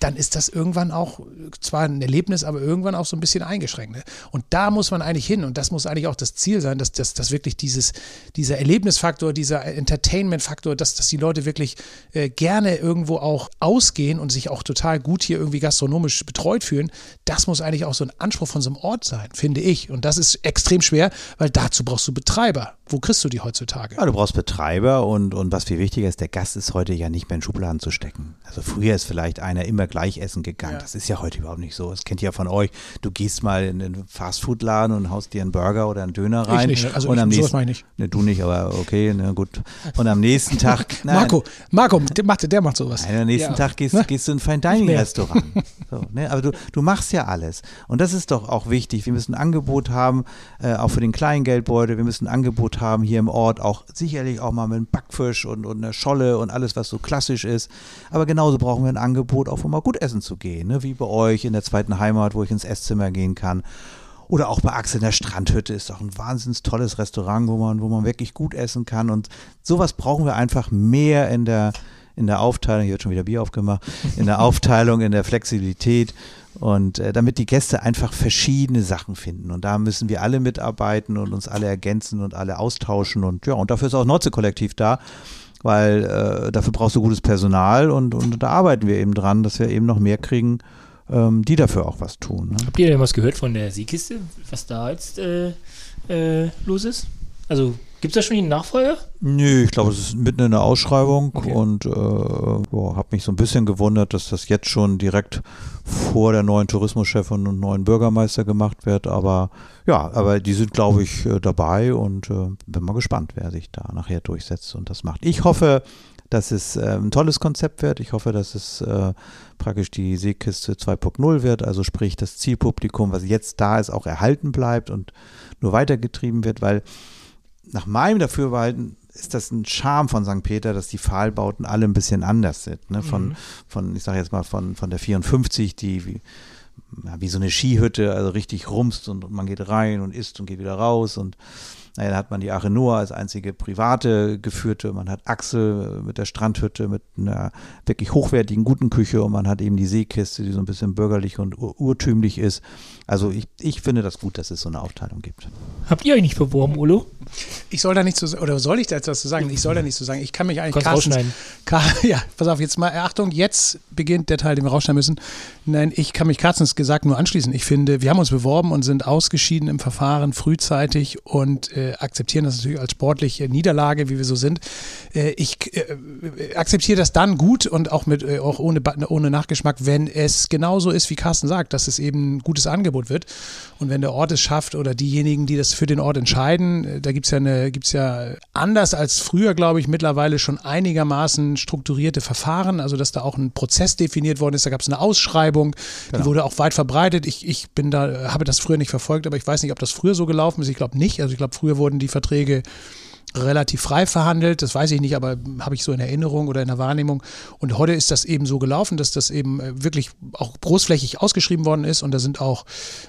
dann ist das irgendwann auch zwar ein Erlebnis, aber irgendwann auch so ein bisschen eingeschränkt. Ne? Und da muss man eigentlich hin und das muss eigentlich auch das Ziel sein, dass, dass, dass wirklich dieses, dieser Erlebnisfaktor, dieser Entertainment-Faktor, dass, dass die Leute wirklich äh, gerne irgendwo auch ausgehen und sich auch total gut hier irgendwie gastronomisch betreut fühlen, das muss eigentlich auch so ein Anspruch von so einem Ort sein, finde ich. Und das ist extrem schwer, weil dazu brauchst du Betreiber. Wo kriegst du die heutzutage? Ja, du brauchst Betreiber und, und was viel wichtiger ist, der Gast ist heute ja nicht mehr in Schubladen zu stecken. Also früher ist vielleicht einer immer gleich essen gegangen. Ja. Das ist ja heute überhaupt nicht so. Das kennt ihr ja von euch. Du gehst mal in den Fastfood-Laden und haust dir einen Burger oder einen Döner rein. Ich nicht. Also und ich, am sowas nächsten, ich nicht. Ne, du nicht, aber okay, na gut. Und am nächsten Tag. nein, Marco, Marco, der macht, der macht sowas. Nein, am nächsten Ja. Tag gehst, Ne? gehst du in ein Fine Dining Restaurant. So, ne? Aber du, du machst ja alles. Und das ist doch auch wichtig. Wir müssen ein Angebot haben, äh, auch für den kleinen Geldbeutel. Wir müssen ein Angebot haben hier im Ort, auch sicherlich auch mal mit einem Backfisch und, und einer Scholle und alles, was so klassisch ist. Aber genauso brauchen wir ein Angebot, auch um mal gut essen zu gehen. Ne? Wie bei euch in der zweiten Heimat, wo ich ins Esszimmer gehen kann. Oder auch bei Axel in der Strandhütte ist doch ein wahnsinnig tolles Restaurant, wo man, wo man wirklich gut essen kann. Und sowas brauchen wir einfach mehr in der, in der Aufteilung. Hier wird schon wieder Bier aufgemacht. In der Aufteilung, in der Flexibilität. Und äh, damit die Gäste einfach verschiedene Sachen finden. Und da müssen wir alle mitarbeiten und uns alle ergänzen und alle austauschen. Und ja, und dafür ist auch Nordsee-Kollektiv da. Weil äh, dafür brauchst du gutes Personal und, und da arbeiten wir eben dran, dass wir eben noch mehr kriegen, ähm, die dafür auch was tun. Ne? Habt ihr denn was gehört von der Seekiste, was da jetzt äh, äh, los ist? Also gibt es da schon einen Nachfolger? Nö, ich glaube, es ist mitten in der Ausschreibung Okay. und äh, habe mich so ein bisschen gewundert, dass das jetzt schon direkt vor der neuen Tourismuschefin und neuen Bürgermeister gemacht wird. Aber ja, aber die sind, glaube ich, äh, dabei und äh, bin mal gespannt, wer sich da nachher durchsetzt und das macht. Ich hoffe, dass es äh, ein tolles Konzept wird. Ich hoffe, dass es äh, praktisch die Seekiste 2.0 wird, also sprich das Zielpublikum, was jetzt da ist, auch erhalten bleibt und nur weitergetrieben wird, weil nach meinem Dafürhalten ist das ein Charme von St. Peter, dass die Pfahlbauten alle ein bisschen anders sind. Ne? Von, von ich sage jetzt mal, von, von der 54, die wie, ja, wie so eine Skihütte, also richtig rumst und, und man geht rein und isst und geht wieder raus und naja, dann hat man die Ache Noah als einzige private geführte, man hat Axel mit der Strandhütte mit einer wirklich hochwertigen, guten Küche und man hat eben die Seekiste, die so ein bisschen bürgerlich und ur urtümlich ist. Also ich, ich finde das gut, dass es so eine Aufteilung gibt. Habt ihr euch nicht beworben, Ulo? Ich soll da nicht so, oder soll ich da etwas zu sagen? Ich soll da nicht so sagen. Ich kann mich eigentlich Carstens- rausschneiden. Ka ja, pass auf, jetzt mal, äh, Achtung, jetzt beginnt der Teil, den wir rausschneiden müssen. Nein, ich kann mich Karzens gesagt nur anschließen. Ich finde, wir haben uns beworben und sind ausgeschieden im Verfahren frühzeitig und äh, akzeptieren das natürlich als sportliche Niederlage, wie wir so sind. Äh, ich äh, akzeptiere das dann gut und auch mit äh, auch ohne, ohne Nachgeschmack, wenn es genauso ist, wie Carsten sagt, dass es eben ein gutes Angebot wird. Und wenn der Ort es schafft oder diejenigen, die das für den Ort entscheiden, äh, da gibt's ja eine, gibt's ja anders als früher, glaube ich, mittlerweile schon einigermaßen strukturierte Verfahren, also dass da auch ein Prozess definiert worden ist. Da gab es eine Ausschreibung, die wurde auch weit verbreitet. Ich, ich bin da, habe das früher nicht verfolgt, aber ich weiß nicht, ob das früher so gelaufen ist. Ich glaube nicht. Also ich glaube, früher wurden die Verträge relativ frei verhandelt. Das weiß ich nicht, aber habe ich so in Erinnerung oder in der Wahrnehmung. Und heute ist das eben so gelaufen, dass das eben äh, wirklich auch großflächig ausgeschrieben worden ist und da sind auch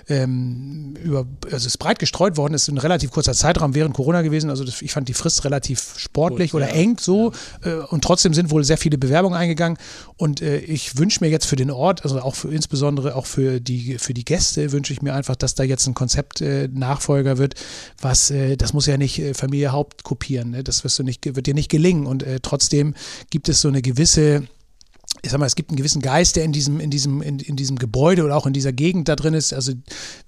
ähm, über, also es ist breit gestreut worden, es ist ein relativ kurzer Zeitraum während Corona gewesen. Also das, ich fand die Frist relativ sportlich Kurz, oder ja. eng so äh, und trotzdem sind wohl sehr viele Bewerbungen eingegangen. Und äh, ich wünsche mir jetzt für den Ort, also auch für insbesondere auch für die für die Gäste wünsche ich mir einfach, dass da jetzt ein Konzept äh, Nachfolger wird, was äh, das muss ja nicht äh, Familie Haupt kopieren, ne? das wirst du nicht wird dir nicht gelingen und äh, trotzdem gibt es so eine gewisse ich sag mal, es gibt einen gewissen Geist, der in diesem, in diesem, in, in diesem Gebäude oder auch in dieser Gegend da drin ist. Also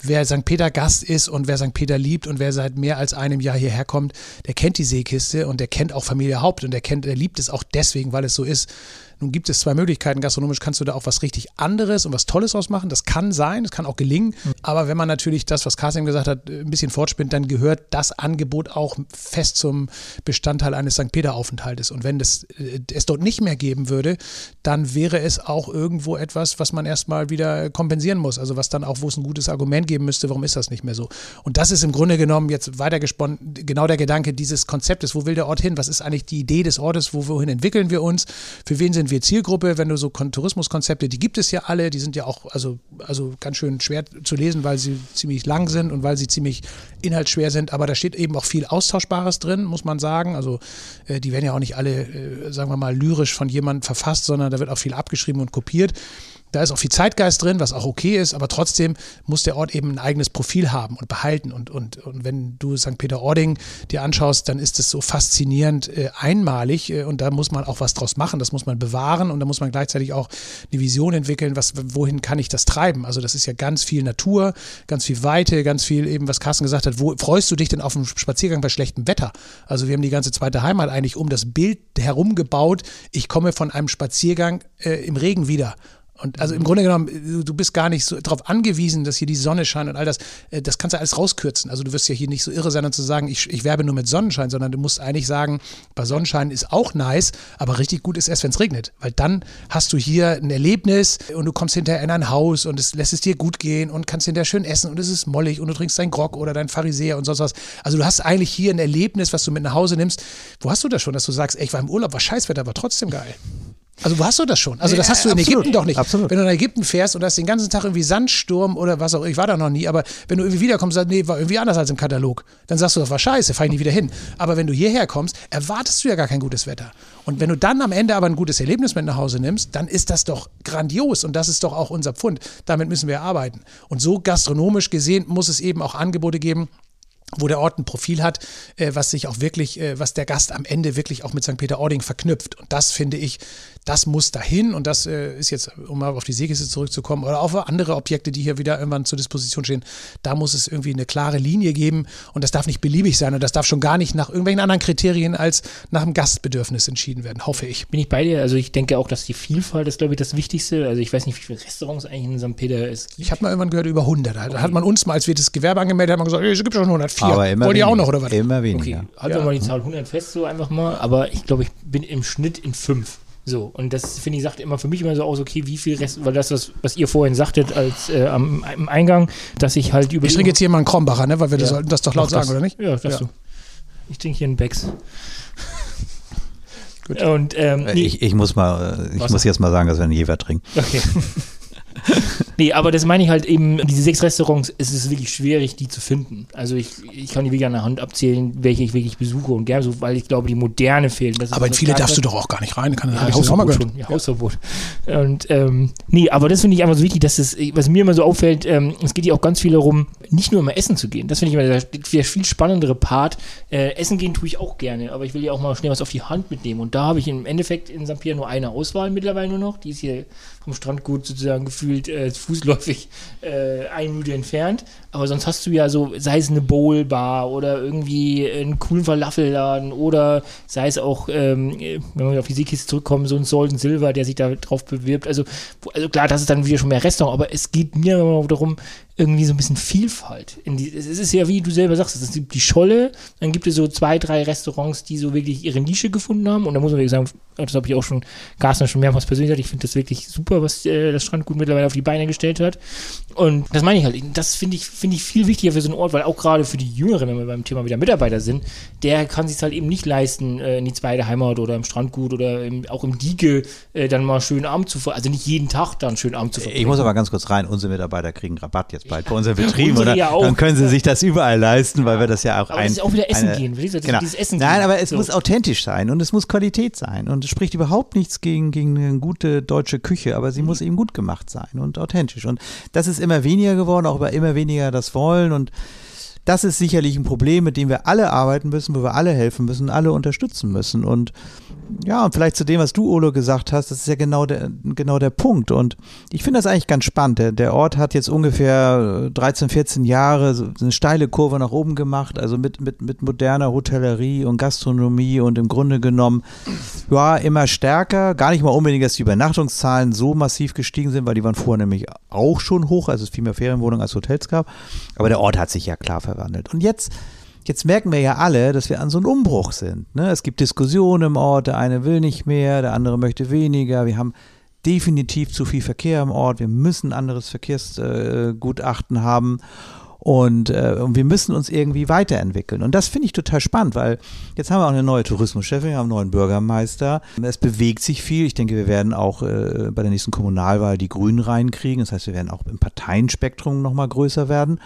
wer St. Peter Gast ist und wer St. Peter liebt und wer seit mehr als einem Jahr hierher kommt, der kennt die Seekiste und der kennt auch Familie Haupt und der kennt, der liebt es auch deswegen, weil es so ist. Nun gibt es zwei Möglichkeiten. Gastronomisch kannst du da auch was richtig anderes und was Tolles ausmachen. Das kann sein, das kann auch gelingen. Aber wenn man natürlich das, was Kasim gesagt hat, ein bisschen fortspinnt, dann gehört das Angebot auch fest zum Bestandteil eines St. Peter-Aufenthaltes. Und wenn das, äh, es dort nicht mehr geben würde, dann wäre es auch irgendwo etwas, was man erstmal wieder kompensieren muss. Also was dann auch, wo es ein gutes Argument geben müsste, warum ist das nicht mehr so? Und das ist im Grunde genommen jetzt weitergesponnen, genau der Gedanke dieses Konzeptes. Wo will der Ort hin? Was ist eigentlich die Idee des Ortes? Wo, wohin entwickeln wir uns? Für wen sind wir Zielgruppe? Wenn du so Kon Tourismuskonzepte, die gibt es ja alle, die sind ja auch also, also ganz schön schwer zu lesen, weil sie ziemlich lang sind und weil sie ziemlich inhaltsschwer sind. Aber da steht eben auch viel Austauschbares drin, muss man sagen. Also äh, die werden ja auch nicht alle, äh, sagen wir mal, lyrisch von jemandem verfasst, sondern da wird auch viel abgeschrieben und kopiert. Da ist auch viel Zeitgeist drin, was auch okay ist, aber trotzdem muss der Ort eben ein eigenes Profil haben und behalten. Und, und, und wenn du St. Peter-Ording dir anschaust, dann ist es so faszinierend äh, einmalig äh, und da muss man auch was draus machen, das muss man bewahren und da muss man gleichzeitig auch eine Vision entwickeln, was, wohin kann ich das treiben. Also das ist ja ganz viel Natur, ganz viel Weite, ganz viel eben, was Carsten gesagt hat, wo freust du dich denn auf einen Spaziergang bei schlechtem Wetter? Also wir haben die ganze zweite Heimat eigentlich um das Bild herum gebaut, ich komme von einem Spaziergang äh, im Regen wieder und also im Grunde genommen, du bist gar nicht so darauf angewiesen, dass hier die Sonne scheint und all das. Äh, das kannst du alles rauskürzen. Also du wirst ja hier nicht so irre sein und zu sagen, ich, ich werbe nur mit Sonnenschein, sondern du musst eigentlich sagen, bei Sonnenschein ist auch nice, aber richtig gut ist erst, wenn es regnet. Weil dann hast du hier ein Erlebnis und du kommst hinterher in ein Haus und es lässt es dir gut gehen und kannst hinterher schön essen und es ist mollig und du trinkst deinen Grog oder deinen Pharisäer und sonst was. Also du hast eigentlich hier ein Erlebnis, was du mit nach Hause nimmst. Wo hast du das schon, dass du sagst, ey, ich war im Urlaub, war Scheißwetter, aber trotzdem geil. Also wo hast du das schon? Also das hast du in absolut, Ägypten doch nicht. absolut. Wenn du nach Ägypten fährst und hast den ganzen Tag irgendwie Sandsturm oder was auch, ich war da noch nie, aber wenn du irgendwie wiederkommst und sagst, nee, war irgendwie anders als im Katalog, dann sagst du, das war scheiße, fahr ich nie wieder hin. Aber wenn du hierher kommst, erwartest du ja gar kein gutes Wetter. Und wenn du dann am Ende aber ein gutes Erlebnis mit nach Hause nimmst, dann ist das doch grandios und das ist doch auch unser Pfund. Damit müssen wir arbeiten. Und so gastronomisch gesehen muss es eben auch Angebote geben, wo der Ort ein Profil hat, äh, was sich auch wirklich, äh, was der Gast am Ende wirklich auch mit St. Peter-Ording verknüpft. Und das finde ich, das muss dahin und das äh, ist jetzt, um mal auf die Seekiste zurückzukommen oder auf andere Objekte, die hier wieder irgendwann zur Disposition stehen, da muss es irgendwie eine klare Linie geben und das darf nicht beliebig sein und das darf schon gar nicht nach irgendwelchen anderen Kriterien als nach dem Gastbedürfnis entschieden werden, hoffe ich. Bin ich bei dir? Also ich denke auch, dass die Vielfalt ist, glaube ich, das Wichtigste. Also ich weiß nicht, wie viele Restaurants eigentlich in St. Peter es gibt. Ich habe mal irgendwann gehört, über 100. Da okay. hat man uns mal, als wir das Gewerbe angemeldet haben, gesagt, es gibt schon 104. Aber immer Wollt ihr weniger. auch noch oder was? Immer weniger. Okay, halten Ja. wir mal die Zahl 100 fest, so einfach mal. Aber ich glaube, ich bin im Schnitt in fünf. So, und das finde ich, sagt immer für mich immer so aus, okay, wie viel Rest, weil das, was, was ihr vorhin sagtet als äh, am, im Eingang, dass ich halt über Ich trinke jetzt hier mal einen Krombacher, ne? weil wir Ja. sollten das doch laut Mach das. sagen, oder nicht? Ja, das Ja. du. Ich trinke hier einen Becks. Gut. Und ähm, Äh, nee, Ich, ich muss mal, äh, ich Was? muss jetzt mal sagen, dass wir einen Jever trinken. Okay. nee, aber das meine ich halt eben, diese sechs Restaurants, es ist wirklich schwierig, die zu finden. Also ich, ich kann die wirklich an der Hand abzählen, welche ich wirklich besuche und gerne besuche, weil ich glaube, die Moderne fehlt. Das ist Aber in das viele darfst du doch auch gar nicht rein. Kann, Ja, das auch mal Hausverbot gehört. schon. Ja, Hausverbot. Und ähm, nee, aber das finde ich einfach so wichtig, dass es, was mir immer so auffällt, ähm, es geht ja auch ganz viel darum, nicht nur immer essen zu gehen. Das finde ich immer der, der viel spannendere Part. Äh, essen gehen tue ich auch gerne, aber ich will ja auch mal schnell was auf die Hand mitnehmen. Und da habe ich im Endeffekt in St. Pierre nur eine Auswahl mittlerweile nur noch. Die ist hier vom Strandgut sozusagen gefühlt äh, fußläufig äh, eine Minute entfernt. Aber sonst hast du ja so, sei es eine Bowl-Bar oder irgendwie einen coolen Falafelladen oder sei es auch, ähm, wenn wir auf die Seekiste zurückkommen, so ein and Silver, der sich da drauf bewirbt. Also, also klar, das ist dann wieder schon mehr Restaurant, aber es geht mir immer darum, irgendwie so ein bisschen Vielfalt. Die, es ist ja, wie du selber sagst, es gibt die Scholle, dann gibt es so zwei, drei Restaurants, die so wirklich ihre Nische gefunden haben. Und da muss man wirklich sagen, das habe ich auch schon, Carsten schon mehrmals persönlich gesagt, ich finde das wirklich super, was äh, das Strandgut mittlerweile auf die Beine gestellt hat. Und das meine ich halt, das finde ich, finde ich viel wichtiger für so einen Ort, weil auch gerade für die Jüngeren, wenn wir beim Thema wieder Mitarbeiter sind, der kann sich halt eben nicht leisten, äh, in die zweite Heimat oder im Strandgut oder im, auch im Diege äh, dann mal schön Abend zu ver also nicht jeden Tag dann schön Abend zu verbringen. Ich muss aber ganz kurz rein, unsere Mitarbeiter kriegen Rabatt jetzt bald bei unseren Betrieben, oder? ja. Dann können sie sich das überall leisten, weil wir das ja auch Aber ein, das ist auch wieder Essen eine- gehen? Das Genau. dieses Essen Nein, gehen. aber es So. muss authentisch sein und es muss Qualität sein und es spricht überhaupt nichts gegen, gegen eine gute deutsche Küche, aber Mhm. sie muss eben gut gemacht sein und authentisch und das ist immer weniger geworden, auch über immer weniger das wollen und das ist sicherlich ein Problem, mit dem wir alle arbeiten müssen, wo wir alle helfen müssen, alle unterstützen müssen. Und ja, und vielleicht zu dem, was du, Olo, gesagt hast, das ist ja genau der, genau der Punkt. Und ich finde das eigentlich ganz spannend. Der, Ort hat jetzt ungefähr äh, 13, 14 Jahre eine steile Kurve nach oben gemacht, also mit, mit, mit moderner Hotellerie und Gastronomie und im Grunde genommen, ja, immer stärker. Gar nicht mal unbedingt, dass die Übernachtungszahlen so massiv gestiegen sind, weil die waren vorher nämlich auch schon hoch, also es viel mehr Ferienwohnungen als Hotels gab. Aber der Ort hat sich ja klar verwandelt. Und jetzt Jetzt merken wir ja alle, dass wir an so einem Umbruch sind. Ne? Es gibt Diskussionen im Ort, der eine will nicht mehr, der andere möchte weniger. Wir haben definitiv zu viel Verkehr im Ort. Wir müssen anderes Verkehrsgutachten äh, haben. Und, äh, und wir müssen uns irgendwie weiterentwickeln. Und das finde ich total spannend, weil jetzt haben wir auch eine neue Tourismuschefin, wir haben einen neuen Bürgermeister. Es bewegt sich viel. Ich denke, wir werden auch äh, bei der nächsten Kommunalwahl die Grünen reinkriegen. Das heißt, wir werden auch im Parteienspektrum nochmal größer werden.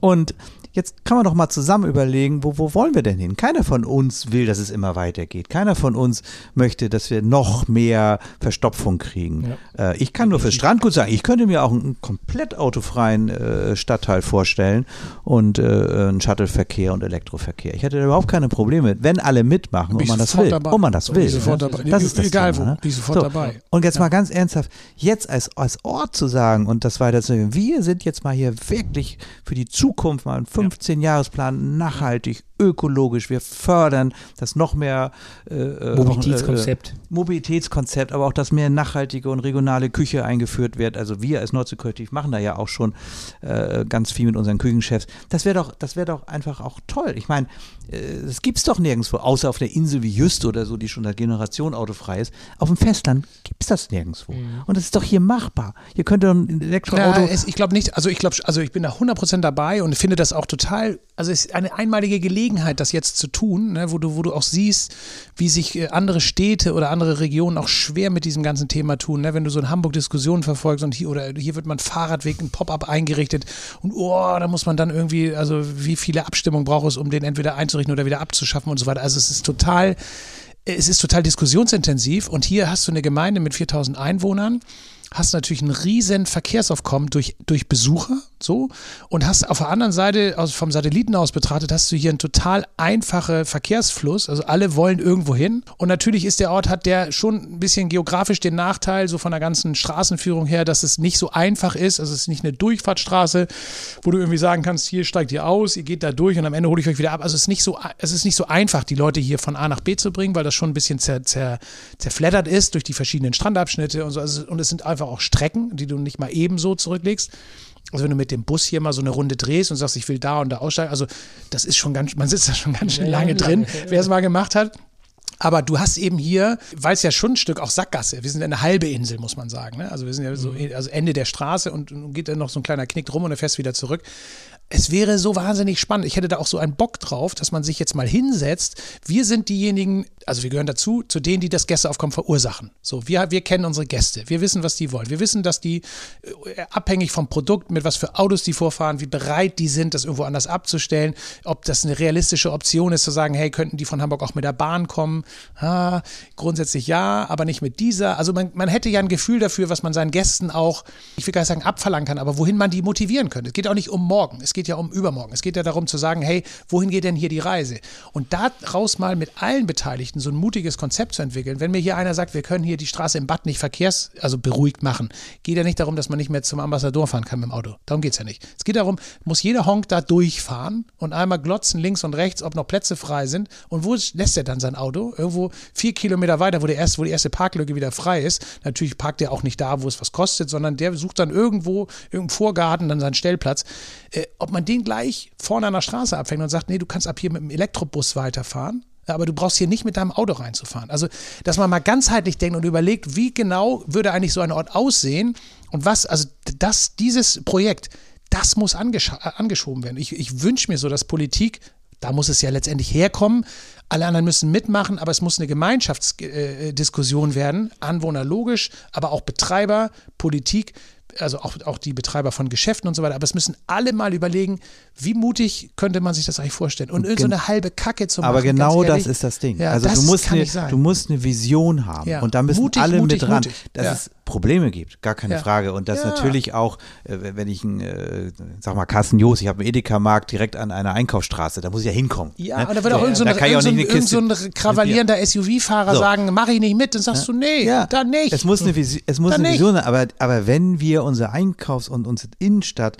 Und Jetzt kann man doch mal zusammen überlegen, wo, wo wollen wir denn hin? Keiner von uns will, dass es immer weitergeht. Keiner von uns möchte, dass wir noch mehr Verstopfung kriegen. Ja. Äh, ich kann nur fürs Strandgut sagen, ich könnte mir auch einen komplett autofreien äh, Stadtteil vorstellen und äh, einen Shuttleverkehr und Elektroverkehr. Ich hätte da überhaupt keine Probleme, wenn alle mitmachen und man das will. Dabei. Und man das will. Sofort dabei. Das ist das Egal Thema, wo, die sofort so. dabei. Und jetzt ja. mal ganz ernsthaft, jetzt als, als Ort zu sagen und das weiter zu sagen, wir sind jetzt mal hier wirklich für die Zukunft mal ein 15-Jahresplan nachhaltig, ökologisch. Wir fördern das noch mehr äh, äh Mobilitätskonzept. Äh, Mobilitätskonzept, aber auch, dass mehr nachhaltige und regionale Küche eingeführt wird. Also wir als Nordsee-Kollektiv machen da ja auch schon äh, ganz viel mit unseren Küchenchefs. Das wäre doch, das wäre doch einfach auch toll. Ich meine, äh, das gibt es doch nirgendwo, außer auf der Insel wie Jüst oder so, die schon seit Generation autofrei ist. Auf dem Festland gibt es das nirgendwo. Mhm. Und das ist doch hier machbar. Ihr könnt doch ein Elektroauto. Ja, es, ich glaube nicht, also ich glaube, also ich bin da 100% dabei und finde das auch total, also es ist eine einmalige Gelegenheit, das jetzt zu tun, ne, wo, du, wo du auch siehst, wie sich äh, andere Städte oder andere Regionen auch schwer mit diesem ganzen Thema tun. Ne? Wenn du so in Hamburg Diskussionen verfolgst und hier oder hier wird man Fahrradweg, ein Pop-up eingerichtet und oh, da muss man dann irgendwie, also wie viele Abstimmungen braucht es, um den entweder einzurichten oder wieder abzuschaffen und so weiter. Also es ist total, es ist total diskussionsintensiv und hier hast du eine Gemeinde mit 4000 Einwohnern hast natürlich einen riesen Verkehrsaufkommen durch, durch Besucher, so, und hast auf der anderen Seite, also vom Satelliten aus betrachtet, hast du hier einen total einfachen Verkehrsfluss, also alle wollen irgendwo hin. Und natürlich ist der Ort, hat der schon ein bisschen geografisch den Nachteil, so von der ganzen Straßenführung her, dass es nicht so einfach ist, also es ist nicht eine Durchfahrtsstraße, wo du irgendwie sagen kannst, hier steigt ihr aus, ihr geht da durch und am Ende hole ich euch wieder ab, also es ist nicht so, es ist nicht so einfach, die Leute hier von A nach B zu bringen, weil das schon ein bisschen zer, zer, zerfleddert ist durch die verschiedenen Strandabschnitte und so, also, und es sind einfach auch Strecken, die du nicht mal ebenso zurücklegst. Also wenn du mit dem Bus hier mal so eine Runde drehst und sagst, ich will da und da aussteigen, also das ist schon ganz, man sitzt da schon ganz schön lange drin, wer es mal gemacht hat. Aber du hast eben hier, weil es ja schon ein Stück auch Sackgasse, wir sind eine halbe Insel, muss man sagen. Ne? Also wir sind ja so mhm. also Ende der Straße und, und geht dann noch so ein kleiner Knick drum und dann fährst wieder zurück es wäre so wahnsinnig spannend. Ich hätte da auch so einen Bock drauf, dass man sich jetzt mal hinsetzt. Wir sind diejenigen, also wir gehören dazu, zu denen, die das Gästeaufkommen verursachen. So, wir, wir kennen unsere Gäste. Wir wissen, was die wollen. Wir wissen, dass die äh, abhängig vom Produkt, mit was für Autos die vorfahren, wie bereit die sind, das irgendwo anders abzustellen, ob das eine realistische Option ist, zu sagen, hey, könnten die von Hamburg auch mit der Bahn kommen? Ah, grundsätzlich ja, aber nicht mit dieser. Also man, man hätte ja ein Gefühl dafür, was man seinen Gästen auch, ich will gar nicht sagen abverlangen kann, aber wohin man die motivieren könnte. Es geht auch nicht um morgen. Es geht ja um übermorgen. Es geht ja darum zu sagen, hey, wohin geht denn hier die Reise? Und daraus mal mit allen Beteiligten so ein mutiges Konzept zu entwickeln. Wenn mir hier einer sagt, wir können hier die Straße im Bad nicht verkehrs, also beruhigt machen, geht ja nicht darum, dass man nicht mehr zum Ambassador fahren kann mit dem Auto. Darum geht es ja nicht. Es geht darum, muss jeder Honk da durchfahren und einmal glotzen links und rechts, ob noch Plätze frei sind. Und wo lässt er dann sein Auto? Irgendwo vier Kilometer weiter, wo, der erste, wo die erste Parklücke wieder frei ist. Natürlich parkt er auch nicht da, wo es was kostet, sondern der sucht dann irgendwo, irgendeinen Vorgarten, dann seinen Stellplatz. Äh, ob man den gleich vorne an der Straße abfängt und sagt, nee, du kannst ab hier mit dem Elektrobus weiterfahren. Aber du brauchst hier nicht mit deinem Auto reinzufahren. Also, dass man mal ganzheitlich denkt und überlegt, wie genau würde eigentlich so ein Ort aussehen und was, also das, dieses Projekt, das muss angeschoben werden. Ich, ich wünsche mir so, dass Politik, da muss es ja letztendlich herkommen, alle anderen müssen mitmachen, aber es muss eine Gemeinschaftsdiskussion werden. Anwohner logisch, aber auch Betreiber, Politik also auch, auch die Betreiber von Geschäften und so weiter, aber es müssen alle mal überlegen, wie mutig könnte man sich das eigentlich vorstellen? Und irgendeine so halbe Kacke zu machen. Aber genau das ist das Ding. Ja, also du musst, eine, du musst eine Vision haben ja. und da müssen mutig, alle mutig, mit dran. Mutig. Dass ja. es Probleme gibt, gar keine Frage. Und das natürlich auch, äh, wenn ich ein, äh, sag mal, Carsten Joos, ich habe einen Edeka-Markt direkt an einer Einkaufsstraße, da muss ich ja hinkommen. Ja, ne? und da wird auch irgend so ein, irgend so irgend so ein krawallierender SUV-Fahrer so. sagen, mach ich nicht mit, dann sagst du, nee, da nicht. Es muss eine, Vision, es muss eine Vision sein, aber, aber wenn wir unsere Einkaufs- und unsere Innenstadt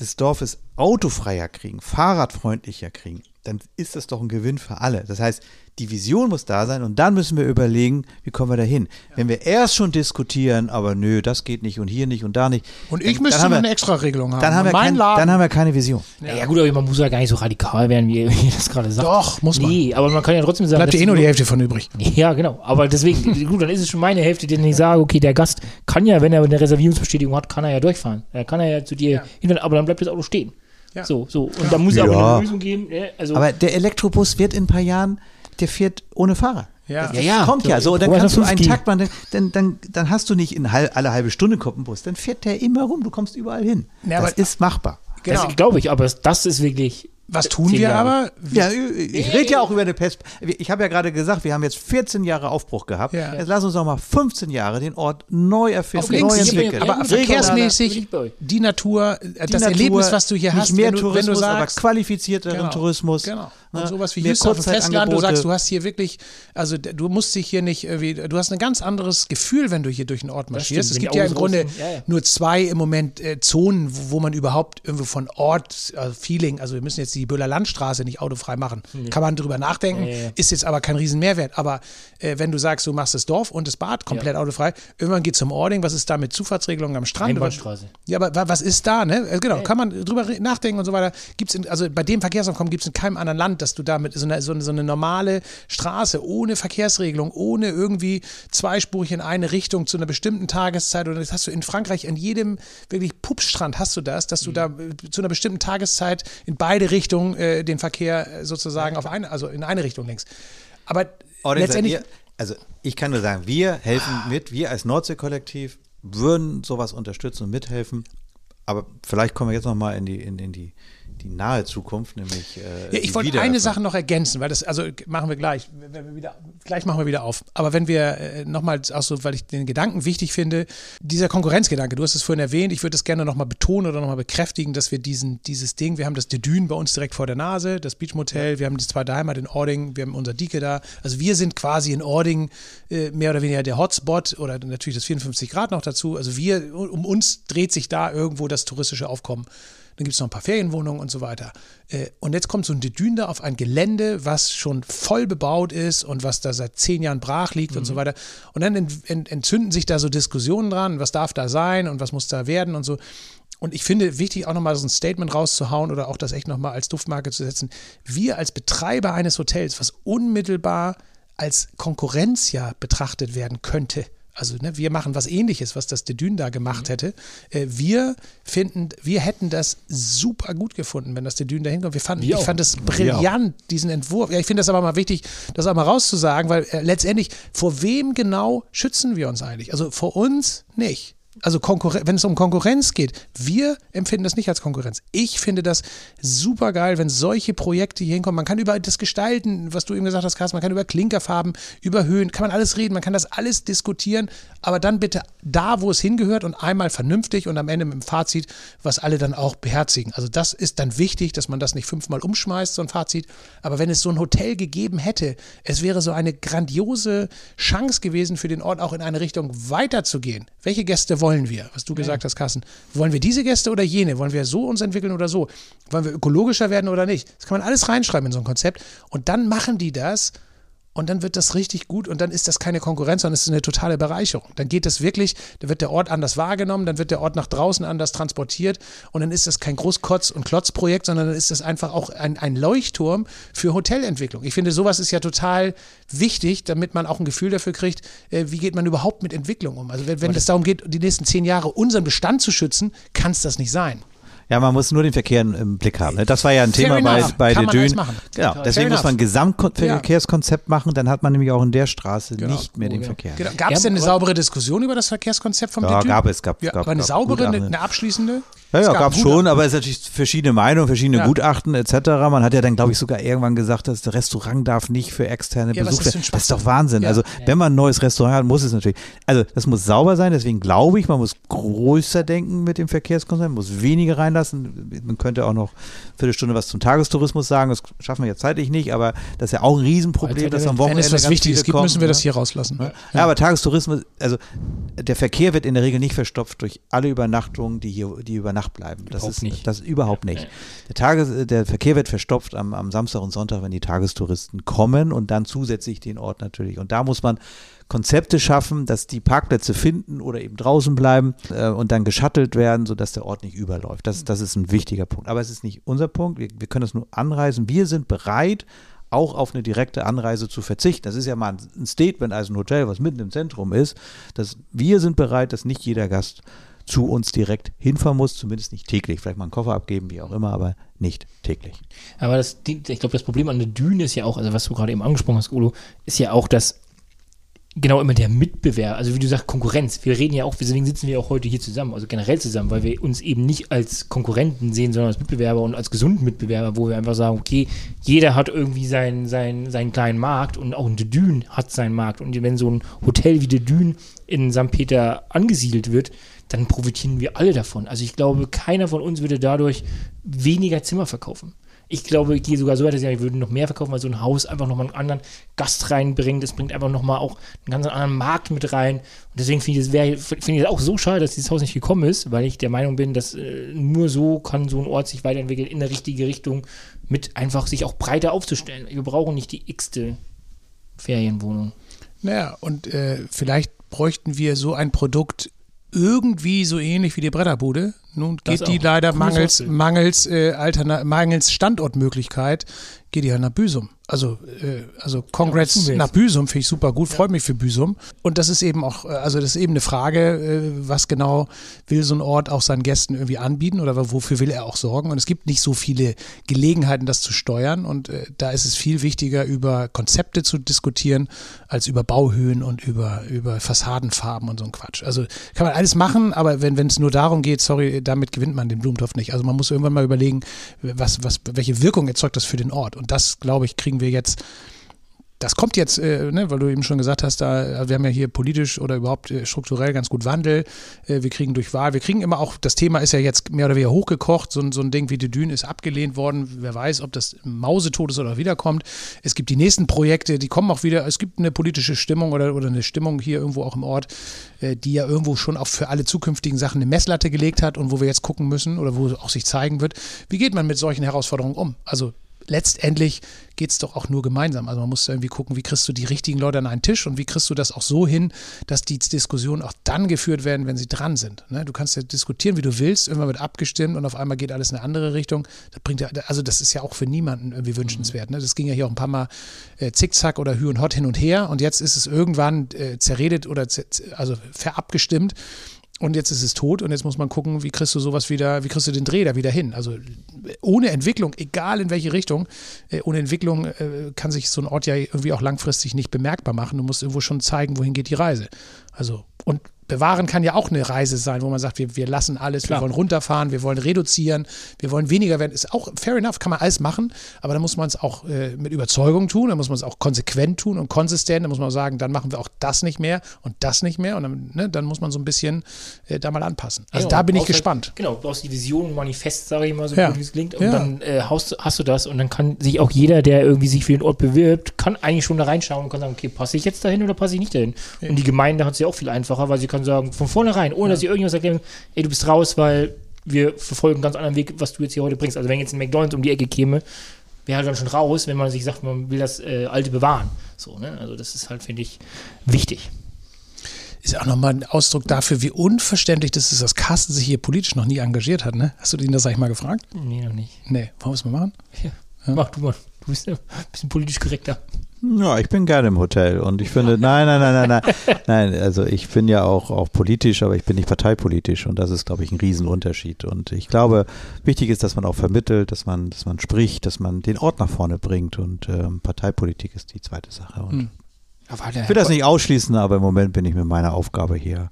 des Dorfes autofreier kriegen, fahrradfreundlicher kriegen, dann ist das doch ein Gewinn für alle. Das heißt, die Vision muss da sein und dann müssen wir überlegen, wie kommen wir da hin. Ja. Wenn wir erst schon diskutieren, aber nö, das geht nicht und hier nicht und da nicht. Und ich müsste dann, dann eine extra Regelung haben. Dann haben, wir kein, dann haben wir keine Vision. Ja. ja. gut, aber man muss ja gar nicht so radikal werden, wie ihr das gerade sagt. Doch, muss man. Nee, aber man kann ja trotzdem sagen. Bleibt eh nur die Hälfte von übrig. Ja, genau. Aber deswegen, gut, dann ist es schon meine Hälfte, die ich sage, okay, der Gast kann ja, wenn er eine Reservierungsbestätigung hat, kann er ja durchfahren. Er kann er ja zu dir ja. hin, aber dann bleibt das Auto stehen. Ja. So, so. Und ja. da muss ja auch eine Lösung geben. Ne? Also aber der Elektrobus wird in ein paar Jahren, der fährt ohne Fahrer. Ja, das, ja, ja. kommt ja. So, dann kannst du einen Takt machen, dann, dann, dann hast du nicht in halb, alle halbe Stunde kommt ein Bus, dann fährt der immer rum, du kommst überall hin. Ja, das ist machbar. Genau. Das glaube ich, aber das, ist wirklich. Was tun wir Jahre. aber? Ja, ich rede ja auch über eine Pest. Ich habe ja gerade gesagt, wir haben jetzt 14 Jahre Aufbruch gehabt. Ja. Jetzt lass uns doch mal 15 Jahre den Ort neu erfinden, neu entwickeln. aber verkehrsmäßig die Natur, Die das Natur, Erlebnis, was du hier nicht hast, mehr wenn, du, wenn Tourismus, du sagst, aber qualifizierteren Genau, Tourismus. Genau. Und sowas wie Houston auf dem Festland, du sagst, du hast hier wirklich, also du musst dich hier nicht, irgendwie, du hast ein ganz anderes Gefühl, wenn du hier durch den Ort marschierst. stimmt, es gibt ja im Grunde ja, ja. nur zwei im Moment äh, Zonen, wo, wo man überhaupt irgendwie von Ort, also Feeling, also wir müssen jetzt die Böhler Landstraße nicht autofrei machen. Kann man drüber nachdenken, Ja, ist jetzt aber kein riesen Mehrwert. Aber äh, wenn du sagst, du machst das Dorf und das Bad komplett autofrei, irgendwann geht zum Ording, was ist da mit Zufahrtsregelungen am Strand? Einbahnstraße. Ja, aber wa- was ist da, ne? Äh, Genau, kann man drüber nachdenken und so weiter. Gibt's in, also bei dem Verkehrsaufkommen gibt es in keinem anderen Land, dass du damit so eine, so, eine, so eine normale Straße ohne Verkehrsregelung, ohne irgendwie zweispurig in eine Richtung zu einer bestimmten Tageszeit oder das hast du in Frankreich an jedem wirklich Pupsstrand hast du das, dass du da äh, zu einer bestimmten Tageszeit in beide Richtungen äh, den Verkehr äh, sozusagen auf eine, also in eine Richtung lenkst. Aber seid letztendlich ihr, also ich kann nur sagen, wir helfen mit, wir als Nordsee-Kollektiv würden sowas unterstützen und mithelfen. Aber vielleicht kommen wir jetzt nochmal in die, in, in die, die nahe Zukunft, nämlich äh, Ja, ich wollte eine. Sache noch ergänzen, weil das, also machen wir gleich, wenn wir wieder, gleich machen wir wieder auf. Aber wenn wir äh, nochmal, auch so, weil ich den Gedanken wichtig finde, dieser Konkurrenzgedanke, du hast es vorhin erwähnt, ich würde es gerne nochmal betonen oder nochmal bekräftigen, dass wir diesen, dieses Ding, wir haben das Dedün bei uns direkt vor der Nase, das Beach Motel, wir haben die zwei Heimat in Ording, wir haben unser Dike da. Also wir sind quasi in Ording äh, mehr oder weniger der Hotspot oder natürlich das 54 Grad noch dazu. Also wir, um uns dreht sich da irgendwo das touristische Aufkommen. Dann gibt es noch ein paar Ferienwohnungen und so weiter. Äh, Und jetzt kommt so ein Dedün da auf ein Gelände, was schon voll bebaut ist und was da seit zehn Jahren brach liegt und so weiter. Und dann ent- ent- entzünden sich da so Diskussionen dran, was darf da sein und was muss da werden und so. Und ich finde wichtig, auch nochmal so ein Statement rauszuhauen oder auch das echt nochmal als Duftmarke zu setzen. Wir als Betreiber eines Hotels, was unmittelbar als Konkurrenz ja betrachtet werden könnte, also ne, wir machen was ähnliches, was das Dedün da gemacht hätte. Äh, wir finden, wir hätten das super gut gefunden, wenn das Dedün da hinkommt. Wir fanden, Wir ich auch. fand das brillant, diesen Entwurf. Ja, ich finde das aber mal wichtig, das auch mal rauszusagen, weil äh, letztendlich, vor wem genau schützen wir uns eigentlich? Also vor uns nicht. Also Konkurren- wenn es um Konkurrenz geht, wir empfinden das nicht als Konkurrenz. Ich finde das super geil, wenn solche Projekte hier hinkommen. Man kann über das gestalten, was du eben gesagt hast, Carsten, man kann über Klinkerfarben, über Höhen, kann man alles reden, man kann das alles diskutieren, aber dann bitte da, wo es hingehört und einmal vernünftig und am Ende mit dem Fazit, was alle dann auch beherzigen. Also das ist dann wichtig, dass man das nicht fünfmal umschmeißt, so ein Fazit. Aber wenn es so ein Hotel gegeben hätte, es wäre so eine grandiose Chance gewesen für den Ort auch in eine Richtung weiterzugehen. Welche Gäste wollen wir? Was du gesagt hast, Carsten. Wollen wir diese Gäste oder jene? Wollen wir so uns entwickeln oder so? Wollen wir ökologischer werden oder nicht? Das kann man alles reinschreiben in so ein Konzept. Und dann machen die das und dann wird das richtig gut und dann ist das keine Konkurrenz, sondern es ist eine totale Bereicherung. Dann geht es wirklich, da wird der Ort anders wahrgenommen, dann wird der Ort nach draußen anders transportiert und dann ist das kein Großkotz- und Klotzprojekt, sondern dann ist das einfach auch ein, ein Leuchtturm für Hotelentwicklung. Ich finde, sowas ist ja total wichtig, damit man auch ein Gefühl dafür kriegt, äh, wie geht man überhaupt mit Entwicklung um. Also wenn, wenn es darum geht, die nächsten zehn Jahre unseren Bestand zu schützen, kann es das nicht sein. Ja, man muss nur den Verkehr im- Blick haben. ne? Das war ja ein Fair Thema bei, enough. bei Kann der man alles Dün. machen. Genau, deswegen muss man ein Gesamtverkehrskonzept machen, dann hat man nämlich auch in der Straße Genau. nicht mehr den ja. Verkehr. Genau. Gab es denn eine saubere Diskussion über das Verkehrskonzept vom Ja, gab es, gab- ja, gab- Aber eine gab saubere, eine, eine abschließende? Ja, ja, gab es schon, aber es sind natürlich verschiedene Meinungen, verschiedene Ja. Gutachten etc. Man hat ja dann, glaube ich, sogar irgendwann gesagt, dass das Restaurant darf nicht für externe Ja, Besucher. ist ein Das ist doch? Wahnsinn. Ja. Also, wenn man ein neues Restaurant hat, muss es natürlich. Also, das muss sauber sein, deswegen glaube ich, man muss größer denken mit dem Verkehrskonzept, muss weniger reinlassen. Man könnte auch noch eine Viertelstunde was zum Tagestourismus sagen, das schaffen wir jetzt zeitlich nicht, aber das ist ja auch ein Riesenproblem, dass am Wenn Wochenende es was Wichtiges gibt, kommen, müssen wir ne? das hier rauslassen. Ja, aber Tagestourismus, also der Verkehr wird in der Regel nicht verstopft durch alle Übernachtungen, die hier, die über Nacht bleiben. Das Überhaupt ist nicht. Das überhaupt nicht. Der, Tages, der Verkehr wird verstopft am, am Samstag und Sonntag, wenn die Tagestouristen kommen und dann zusätzlich den Ort natürlich. Und da muss man Konzepte schaffen, dass die Parkplätze finden oder eben draußen bleiben äh, und dann geschattelt werden, sodass der Ort nicht überläuft. Das, das ist ein wichtiger Punkt. Aber es ist nicht unser Punkt. Wir, wir können das nur anreisen. Wir sind bereit, auch auf eine direkte Anreise zu verzichten. Das ist ja mal ein Statement als ein Hotel, was mitten im Zentrum ist, dass wir sind bereit, dass nicht jeder Gast zu uns direkt hinfahren muss, zumindest nicht täglich. Vielleicht mal einen Koffer abgeben, wie auch immer, aber nicht täglich. Aber das, ich glaube, das Problem an der Düne ist ja auch, also was du gerade eben angesprochen hast, Ulo, ist ja auch, dass genau immer der Mitbewerber, also wie du sagst, Konkurrenz. Wir reden ja auch, deswegen sitzen wir auch heute hier zusammen, also generell zusammen, weil wir uns eben nicht als Konkurrenten sehen, sondern als Mitbewerber und als gesunden Mitbewerber, wo wir einfach sagen, okay, jeder hat irgendwie seinen, seinen, seinen kleinen Markt und auch ein De hat seinen Markt. Und wenn so ein Hotel wie De Dün in St. Peter angesiedelt wird, dann profitieren wir alle davon. Also ich glaube, keiner von uns würde dadurch weniger Zimmer verkaufen. Ich glaube, ich gehe sogar so weit, dass ich würde noch mehr verkaufen, weil so ein Haus einfach nochmal einen anderen Gast reinbringt. Das bringt einfach nochmal auch einen ganz anderen Markt mit rein. Und deswegen finde ich es find auch so schade, dass dieses Haus nicht gekommen ist, weil ich der Meinung bin, dass äh, nur so kann so ein Ort sich weiterentwickeln in eine richtige Richtung, mit einfach sich auch breiter aufzustellen. Wir brauchen nicht die x-te Ferienwohnung. Naja, und äh, vielleicht bräuchten wir so ein Produkt irgendwie so ähnlich wie die Bretterbude. Nun geht die leider mangels, mangels, äh, mangels Standortmöglichkeit, geht die halt nach Büsum. Also, äh, also Congrats ja, nach Büsum finde ich super gut, freut mich für Büsum. Und das ist eben auch, äh, also das ist eben eine Frage, äh, was genau will so ein Ort auch seinen Gästen irgendwie anbieten oder wofür will er auch sorgen. Und es gibt nicht so viele Gelegenheiten, das zu steuern. Und äh, da ist es viel wichtiger, über Konzepte zu diskutieren, als über Bauhöhen und über, über Fassadenfarben und so ein Quatsch. Also kann man alles machen, aber wenn es nur darum geht, sorry, damit gewinnt man den Blumentopf nicht. Also man muss irgendwann mal überlegen, was, was, welche Wirkung erzeugt das für den Ort. Und das, glaube ich, kriegen wir jetzt das kommt jetzt, äh, ne, weil du eben schon gesagt hast, da, wir haben ja hier politisch oder überhaupt äh, strukturell ganz gut Wandel. Äh, wir kriegen durch Wahl, wir kriegen immer auch, das Thema ist ja jetzt mehr oder weniger hochgekocht. So, so ein Ding wie die Dün ist abgelehnt worden. Wer weiß, ob das Mausetot ist oder wiederkommt. Es gibt die nächsten Projekte, die kommen auch wieder. Es gibt eine politische Stimmung oder, oder eine Stimmung hier irgendwo auch im Ort, äh, die ja irgendwo schon auch für alle zukünftigen Sachen eine Messlatte gelegt hat und wo wir jetzt gucken müssen oder wo auch sich zeigen wird, wie geht man mit solchen Herausforderungen um? Also letztendlich geht es doch auch nur gemeinsam. Also man muss irgendwie gucken, wie kriegst du die richtigen Leute an einen Tisch und wie kriegst du das auch so hin, dass die Diskussionen auch dann geführt werden, wenn sie dran sind. Ne? Du kannst ja diskutieren, wie du willst, irgendwann wird abgestimmt und auf einmal geht alles in eine andere Richtung. Das bringt ja, also das ist ja auch für niemanden irgendwie wünschenswert. Ne? Das ging ja hier auch ein paar Mal äh, zickzack oder hü und hot hin und her und jetzt ist es irgendwann äh, zerredet oder also verabgestimmt und jetzt ist es tot und jetzt muss man gucken, wie kriegst du sowas wieder, wie kriegst du den Dreh da wieder hin? Also ohne Entwicklung, egal in welche Richtung, äh, ohne Entwicklung äh, kann sich so ein Ort ja irgendwie auch langfristig nicht bemerkbar machen. Du musst irgendwo schon zeigen, wohin geht die Reise. Also, und bewahren kann ja auch eine Reise sein, wo man sagt, wir, wir lassen alles, Klar. wir wollen runterfahren, wir wollen reduzieren, wir wollen weniger werden. Ist auch fair enough, kann man alles machen, aber da muss man es auch äh, mit Überzeugung tun, da muss man es auch konsequent tun und konsistent, da muss man sagen, dann machen wir auch das nicht mehr und das nicht mehr und dann, ne, dann muss man so ein bisschen äh, da mal anpassen. Also ja, da bin ich gespannt. Halt, genau, du brauchst die Vision, Manifest, sage ich mal, so ja. gut wie es klingt, und ja. dann äh, hast, hast, du das und dann kann sich auch jeder, der irgendwie sich für den Ort bewirbt, kann eigentlich schon da reinschauen und kann sagen, okay, passe ich jetzt dahin oder passe ich nicht dahin? Und die Gemeinde hat es ja auch viel einfacher, weil sie kann sagen, von vornherein rein, ohne ja. dass ihr irgendwas erklären, ey, du bist raus, weil wir verfolgen einen ganz anderen Weg, was du jetzt hier heute bringst. Also wenn jetzt ein McDonalds um die Ecke käme, wäre halt dann schon raus, wenn man sich sagt, man will das äh, Alte bewahren. So, ne? Also das ist halt, finde ich, wichtig. Ist auch nochmal ein Ausdruck dafür, wie unverständlich das ist, dass Carsten sich hier politisch noch nie engagiert hat, ne? Hast du ihn das eigentlich mal gefragt? Nee, noch nicht. Nee, wollen wir es mal machen? Ja. ja. Mach du mal. Du bist ein bisschen politisch korrekter. Ja, ich bin gerne im Hotel und ich finde, nein, nein, nein, nein, nein, nein, also ich bin ja auch, auch politisch, aber ich bin nicht parteipolitisch und das ist, glaube ich, ein Riesenunterschied und ich glaube, wichtig ist, dass man auch vermittelt, dass man, dass man spricht, dass man den Ort nach vorne bringt und ähm, Parteipolitik ist die zweite Sache und hm. ich will das nicht ausschließen, aber im Moment bin ich mit meiner Aufgabe hier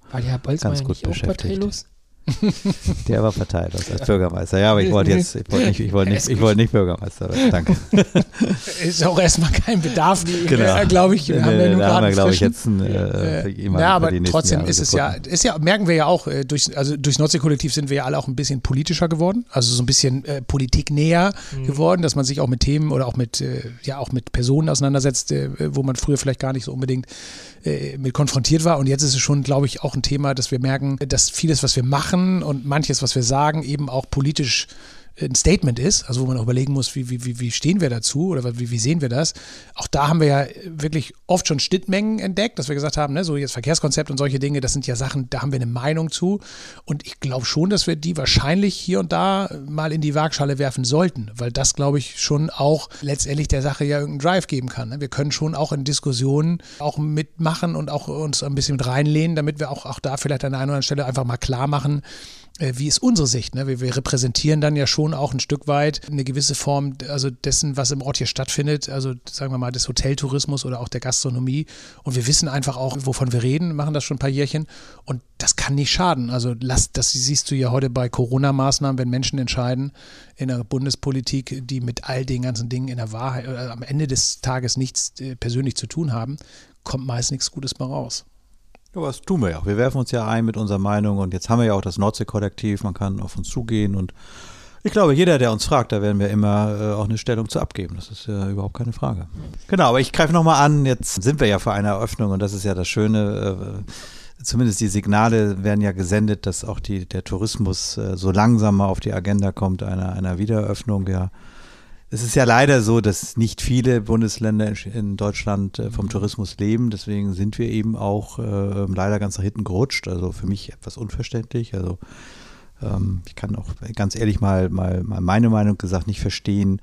ganz gut beschäftigt. Der war verteilt als Bürgermeister. Ja, aber ich wollte jetzt, ich wollte nicht, ich wollte nicht, ich wollte nicht Bürgermeister werden. Danke. Ist auch erstmal kein Bedarf, genau. Glaube ich. Wir haben ja nur da haben wir, glaube ich, jetzt einen, äh, jemanden Ja, aber trotzdem Jahre ist es ja, ist ja, merken wir ja auch, äh, durch, also durchs Nordsee-Kollektiv sind wir ja alle auch ein bisschen politischer geworden, also so ein bisschen äh, politiknäher mhm. geworden, dass man sich auch mit Themen oder auch mit, äh, ja, auch mit Personen auseinandersetzt, äh, wo man früher vielleicht gar nicht so unbedingt äh, mit konfrontiert war. Und jetzt ist es schon, glaube ich, auch ein Thema, dass wir merken, dass vieles, was wir machen und manches, was wir sagen, eben auch politisch ein Statement ist, also wo man auch überlegen muss, wie, wie, wie stehen wir dazu oder wie, wie sehen wir das. Auch da haben wir ja wirklich oft schon Schnittmengen entdeckt, dass wir gesagt haben, ne, so jetzt Verkehrskonzept und solche Dinge, das sind ja Sachen, da haben wir eine Meinung zu. Und ich glaube schon, dass wir die wahrscheinlich hier und da mal in die Waagschale werfen sollten, weil das, glaube ich, schon auch letztendlich der Sache ja irgendeinen Drive geben kann. Ne? Wir können schon auch in Diskussionen auch mitmachen und auch uns ein bisschen mit reinlehnen, damit wir auch, auch da vielleicht an einer oder anderen Stelle einfach mal klar machen, wie ist unsere Sicht? Ne? Wir, wir, repräsentieren dann ja schon auch ein Stück weit eine gewisse Form also dessen, was im Ort hier stattfindet, also sagen wir mal des Hoteltourismus oder auch der Gastronomie. Und wir wissen einfach auch, wovon wir reden, machen das schon ein paar Jährchen. Und das kann nicht schaden. Also lass, das siehst du ja heute bei Corona-Maßnahmen, wenn Menschen entscheiden in der Bundespolitik, die mit all den ganzen Dingen in der Wahrheit äh, am Ende des Tages nichts äh, persönlich zu tun haben, kommt meist nichts Gutes mehr raus. Ja, was tun wir ja. Wir werfen uns ja ein mit unserer Meinung und jetzt haben wir ja auch das Nordsee-Kollektiv, man kann auf uns zugehen und ich glaube, jeder, der uns fragt, da werden wir immer äh, auch eine Stellung zu abgeben. Das ist ja überhaupt keine Frage. Genau, aber ich greife nochmal an, jetzt sind wir ja vor einer Eröffnung und das ist ja das Schöne. Äh, zumindest die Signale werden ja gesendet, dass auch die, der Tourismus äh, so langsam mal auf die Agenda kommt, einer, einer Wiedereröffnung. Ja, es ist ja leider so, dass nicht viele Bundesländer in Deutschland äh, vom Tourismus leben. Deswegen sind wir eben auch äh, leider ganz nach hinten gerutscht. Also für mich etwas unverständlich. Also ähm, ich kann auch ganz ehrlich mal, mal, mal meine Meinung gesagt nicht verstehen,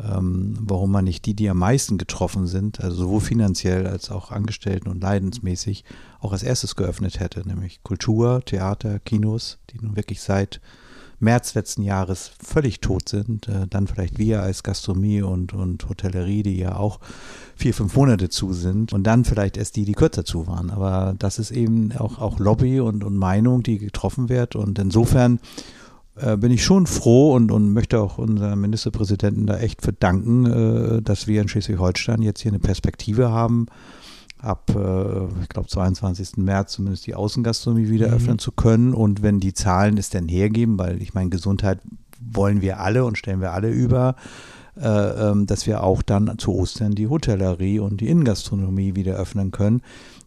ähm, warum man nicht die, die am meisten getroffen sind, also sowohl finanziell als auch Angestellten und leidensmäßig, auch als erstes geöffnet hätte, nämlich Kultur, Theater, Kinos, die nun wirklich seit März letzten Jahres völlig tot sind. Äh, dann vielleicht wir als Gastronomie und, und Hotellerie, die ja auch vier, fünf Monate zu sind. Und dann vielleicht erst die, die kürzer zu waren. Aber das ist eben auch, auch Lobby und, und Meinung, die getroffen wird. Und insofern äh, bin ich schon froh und, und möchte auch unserem Ministerpräsidenten da echt verdanken, äh, dass wir in Schleswig-Holstein jetzt hier eine Perspektive haben, ab, äh, ich glaube, 22. März zumindest die Außengastronomie wieder mhm. öffnen zu können. Und wenn die Zahlen es denn hergeben, weil ich meine, Gesundheit wollen wir alle und stellen wir alle über, äh, ähm, dass wir auch dann zu Ostern die Hotellerie und die Innengastronomie wieder öffnen können.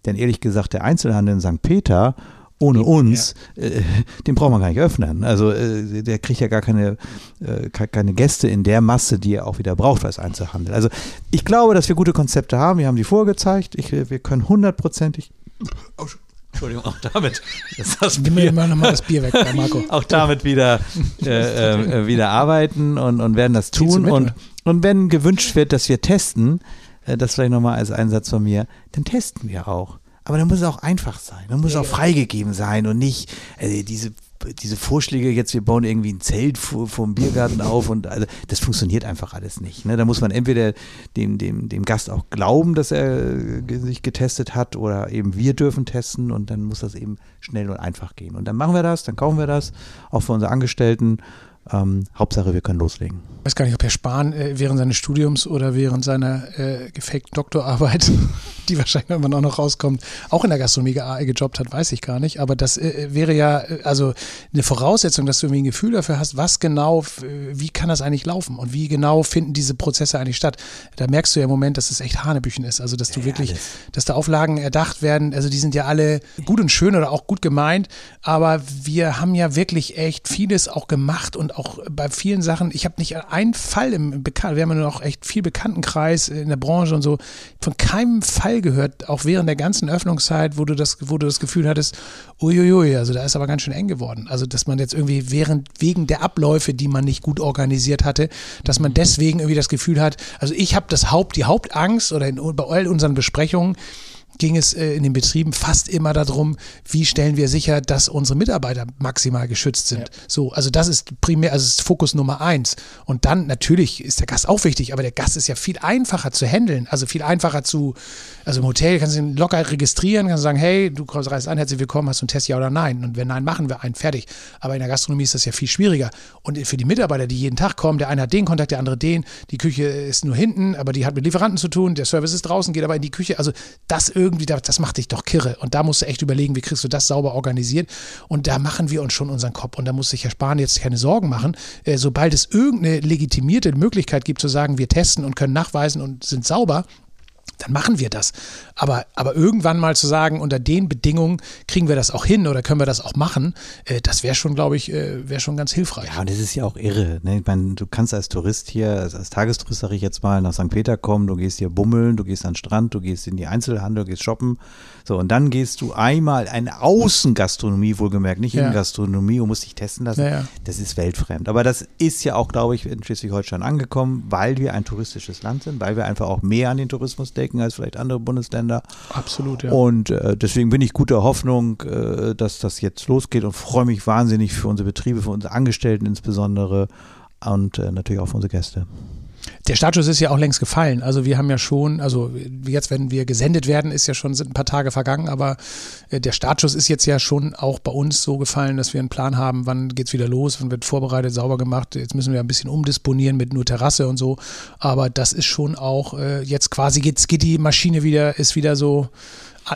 Denn ehrlich gesagt, der Einzelhandel in St. Peter ohne uns, ja. äh, den braucht man gar nicht öffnen. Also äh, der kriegt ja gar keine, äh, keine Gäste in der Masse, die er auch wieder braucht als Einzelhandel. Also ich glaube, dass wir gute Konzepte haben. Wir haben die vorgezeigt. Ich, wir können hundertprozentig. Oh, Entschuldigung, auch damit. Das das Nimm mir immer nochmal das Bier weg, Marco. auch damit wieder, äh, äh, wieder arbeiten und, und werden das tun. Und, und wenn gewünscht wird, dass wir testen, äh, das vielleicht nochmal als Einsatz von mir, dann testen wir auch. Aber dann muss es auch einfach sein. Dann muss es auch freigegeben sein und nicht also diese, diese Vorschläge jetzt, wir bauen irgendwie ein Zelt vor, vor dem Biergarten auf und also das funktioniert einfach alles nicht. Ne? Da muss man entweder dem, dem, dem Gast auch glauben, dass er sich getestet hat oder eben wir dürfen testen und dann muss das eben schnell und einfach gehen. Und dann machen wir das, dann kaufen wir das, auch für unsere Angestellten ähm, Hauptsache, wir können loslegen. Ich weiß gar nicht, ob Herr Spahn äh, während seines Studiums oder während seiner äh, gefakten Doktorarbeit, die wahrscheinlich irgendwann auch noch rauskommt, auch in der Gastronomie gejobbt hat, weiß ich gar nicht. Aber das äh, wäre ja äh, also eine Voraussetzung, dass du irgendwie ein Gefühl dafür hast, was genau, wie kann das eigentlich laufen und wie genau finden diese Prozesse eigentlich statt. Da merkst du ja im Moment, dass es echt Hanebüchen ist. Also, dass du ja, wirklich, alles. dass da Auflagen erdacht werden. Also, die sind ja alle gut und schön oder auch gut gemeint. Aber wir haben ja wirklich echt vieles auch gemacht und auch bei vielen Sachen, ich habe nicht einen Fall im Bekannten, wir haben ja noch echt viel Bekanntenkreis in der Branche und so, von keinem Fall gehört, auch während der ganzen Öffnungszeit, wo du das, wo du das Gefühl hattest, uiuiui, also da ist aber ganz schön eng geworden. Also, dass man jetzt irgendwie während, wegen der Abläufe, die man nicht gut organisiert hatte, dass man deswegen irgendwie das Gefühl hat, also ich habe das Haupt, die Hauptangst oder in, bei all unseren Besprechungen, ging es äh, in den Betrieben fast immer darum, wie stellen wir sicher, dass unsere Mitarbeiter maximal geschützt sind. Ja. So, also das ist primär, also ist Fokus Nummer eins. Und dann natürlich ist der Gast auch wichtig, aber der Gast ist ja viel einfacher zu handeln, also viel einfacher zu, also im Hotel kannst du ihn locker registrieren, kannst du sagen, hey, du kommst, reist an, herzlich willkommen, hast du einen Test, ja oder nein? Und wenn nein, machen wir einen, fertig. Aber in der Gastronomie ist das ja viel schwieriger. Und für die Mitarbeiter, die jeden Tag kommen, der eine hat den Kontakt, der andere den, die Küche ist nur hinten, aber die hat mit Lieferanten zu tun, der Service ist draußen, geht aber in die Küche, also das irgendwie irgendwie, das macht dich doch kirre. Und da musst du echt überlegen, wie kriegst du das sauber organisiert. Und da machen wir uns schon unseren Kopf. Und da muss sich Herr Spahn jetzt keine Sorgen machen. Äh, sobald es irgendeine legitimierte Möglichkeit gibt, zu sagen, wir testen und können nachweisen und sind sauber, dann machen wir das. Aber, aber irgendwann mal zu sagen, unter den Bedingungen kriegen wir das auch hin oder können wir das auch machen, äh, das wäre schon, glaube ich, äh, wäre schon ganz hilfreich. Ja, und das ist ja auch irre. Ne? Ich meine, du kannst als Tourist hier, als, als Tagestourist, sage ich jetzt mal, nach St. Peter kommen, du gehst hier bummeln, du gehst an den Strand, du gehst in die Einzelhandel, du gehst shoppen. So, und dann gehst du einmal eine Außengastronomie, wohlgemerkt, nicht ja. Innengastronomie und musst dich testen lassen. Ja. Das ist weltfremd. Aber das ist ja auch, glaube ich, in Schleswig-Holstein angekommen, weil wir ein touristisches Land sind, weil wir einfach auch mehr an den Tourismus denken als vielleicht andere Bundesländer. Absolut, ja. Und äh, deswegen bin ich guter Hoffnung, äh, dass das jetzt losgeht und freue mich wahnsinnig für unsere Betriebe, für unsere Angestellten insbesondere und äh, natürlich auch für unsere Gäste. Der Startschuss ist ja auch längst gefallen. Also wir haben ja schon, also jetzt, wenn wir gesendet werden, ist ja schon sind ein paar Tage vergangen, aber äh, der Startschuss ist jetzt ja schon auch bei uns so gefallen, dass wir einen Plan haben, wann geht's wieder los, wann wird vorbereitet, sauber gemacht. Jetzt müssen wir ein bisschen umdisponieren mit nur Terrasse und so. Aber das ist schon auch äh, jetzt quasi geht's, geht die Maschine wieder, ist wieder so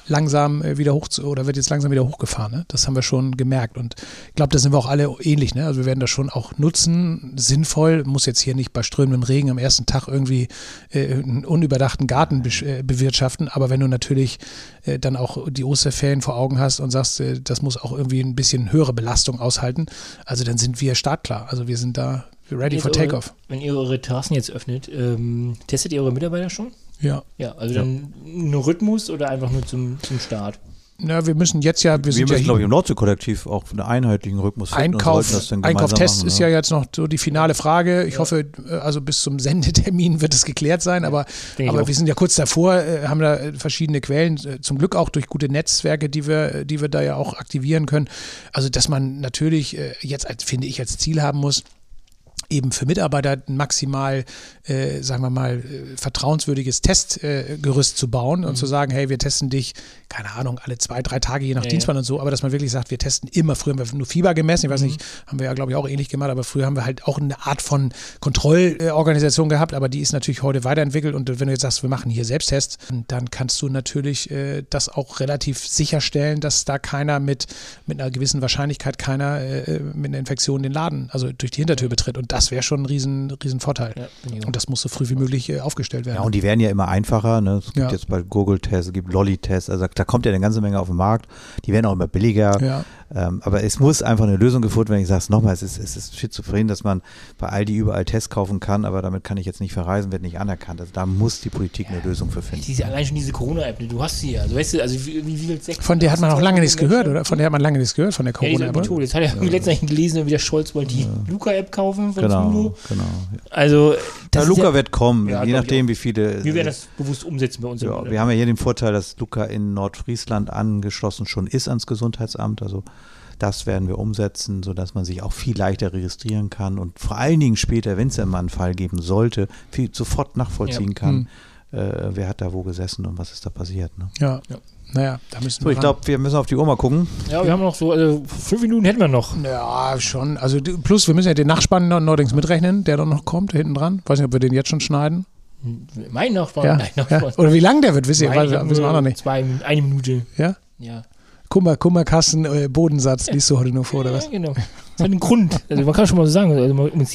langsam äh, wieder hoch zu, oder wird jetzt langsam wieder hochgefahren. Ne? Das haben wir schon gemerkt. Und ich glaube, da sind wir auch alle ähnlich. Ne? Also wir werden das schon auch nutzen, sinnvoll. Muss jetzt hier nicht bei strömendem Regen am ersten Tag irgendwie äh, einen unüberdachten Garten be äh, bewirtschaften. Aber wenn du natürlich äh, dann auch die Osterferien vor Augen hast und sagst, äh, das muss auch irgendwie ein bisschen höhere Belastung aushalten, also dann sind wir startklar. Also wir sind da ready for takeoff. Wenn ihr eure Terrassen jetzt öffnet, ähm, testet ihr eure Mitarbeiter schon? Ja. Ja, also dann nur Rhythmus oder einfach nur zum, zum Start? Na, wir müssen jetzt ja, wir, Wir sind müssen, ja glaube ich, im Nordsee-Kollektiv auch einen einheitlichen Rhythmus finden Einkauf, Einkauf-Test machen, ist ja jetzt noch so die finale Frage. Ich hoffe, äh, also bis zum Sendetermin wird es geklärt sein, aber, aber wir sind ja kurz davor, äh, haben da äh, verschiedene Quellen, zum Glück auch durch gute Netzwerke, die wir, die wir da ja auch aktivieren können. Also, dass man natürlich jetzt, als, finde ich, als Ziel haben muss, eben für Mitarbeiter ein maximal, äh, sagen wir mal, äh, vertrauenswürdiges Testgerüst äh, zu bauen und zu sagen, hey, wir testen dich, keine Ahnung, alle zwei, drei Tage, je nach Ja, Dienstplan und so, aber dass man wirklich sagt, wir testen immer, früher haben wir nur Fieber gemessen, ich weiß Mhm. nicht, haben wir ja, glaube ich, auch ähnlich gemacht, aber früher haben wir halt auch eine Art von Kontrollorganisation gehabt, aber die ist natürlich heute weiterentwickelt und wenn du jetzt sagst, wir machen hier Selbsttests, dann kannst du natürlich äh, das auch relativ sicherstellen, dass da keiner mit, mit einer gewissen Wahrscheinlichkeit keiner äh, mit einer Infektion den Laden, also durch die Hintertür betritt. Und das wäre schon ein riesen, riesen Vorteil. Ja. Und das muss so früh wie möglich äh, aufgestellt werden. Ja, und die werden ja immer einfacher. Ne? Es gibt Ja. jetzt bald Google-Tests, es gibt Lolly-Tests, also da kommt ja eine ganze Menge auf den Markt. Die werden auch immer billiger. Ja. Ähm, aber es muss einfach eine Lösung gefunden werden. Ich sage es nochmal, es ist, es ist schizophren, dass man bei Aldi überall Tests kaufen kann, aber damit kann ich jetzt nicht verreisen, wird nicht anerkannt. Also da muss die Politik eine Lösung für finden. Diese, allein schon diese Corona-App, ne, du hast sie ja. Also weißt du, also wie, wie viel sechs- Von der hat man auch lange nichts gehört, oder? Von der hat man lange nichts gehört, von der Ja, Corona-App. Methode. Jetzt hat er ja. letztens gelesen, wie der Scholz wollte die Luca-App kaufen von Genau, Zulu. genau. Also, Ja, das ist Luca ja, wird kommen, Ja, je nachdem, wie viele. wir werden das bewusst umsetzen bei uns. im- Ja, wir haben ja hier den Vorteil, dass Luca in Nordfriesland angeschlossen schon ist ans Gesundheitsamt. Also das werden wir umsetzen, sodass man sich auch viel leichter registrieren kann und vor allen Dingen später, wenn es dann mal einen Fall geben sollte, viel sofort nachvollziehen Ja. kann, äh, wer hat da wo gesessen und was ist da passiert. Ne? Ja. Ja. Naja, da müssen So, wir ich glaube, wir müssen auf die Uhr mal gucken. ja, wir haben noch so, also fünf Minuten hätten wir noch. Ja, schon. Also plus, wir müssen ja den Nachspann noch- neuerdings mitrechnen, der dann noch kommt, hinten dran. Weiß nicht, ob wir den jetzt schon schneiden. Mein Nachbarn, Ja. nein, ja. Nachbarn. Oder wie lang der wird, wisst ihr, hab wissen wir auch noch nicht. Zwei, eine Minute. Ja? Ja. Kummer, Kummerkasten, äh, Bodensatz, liest du heute nur vor, oder was? Ja, genau. Das hat einen Grund. Also man kann schon mal so sagen, also man, man,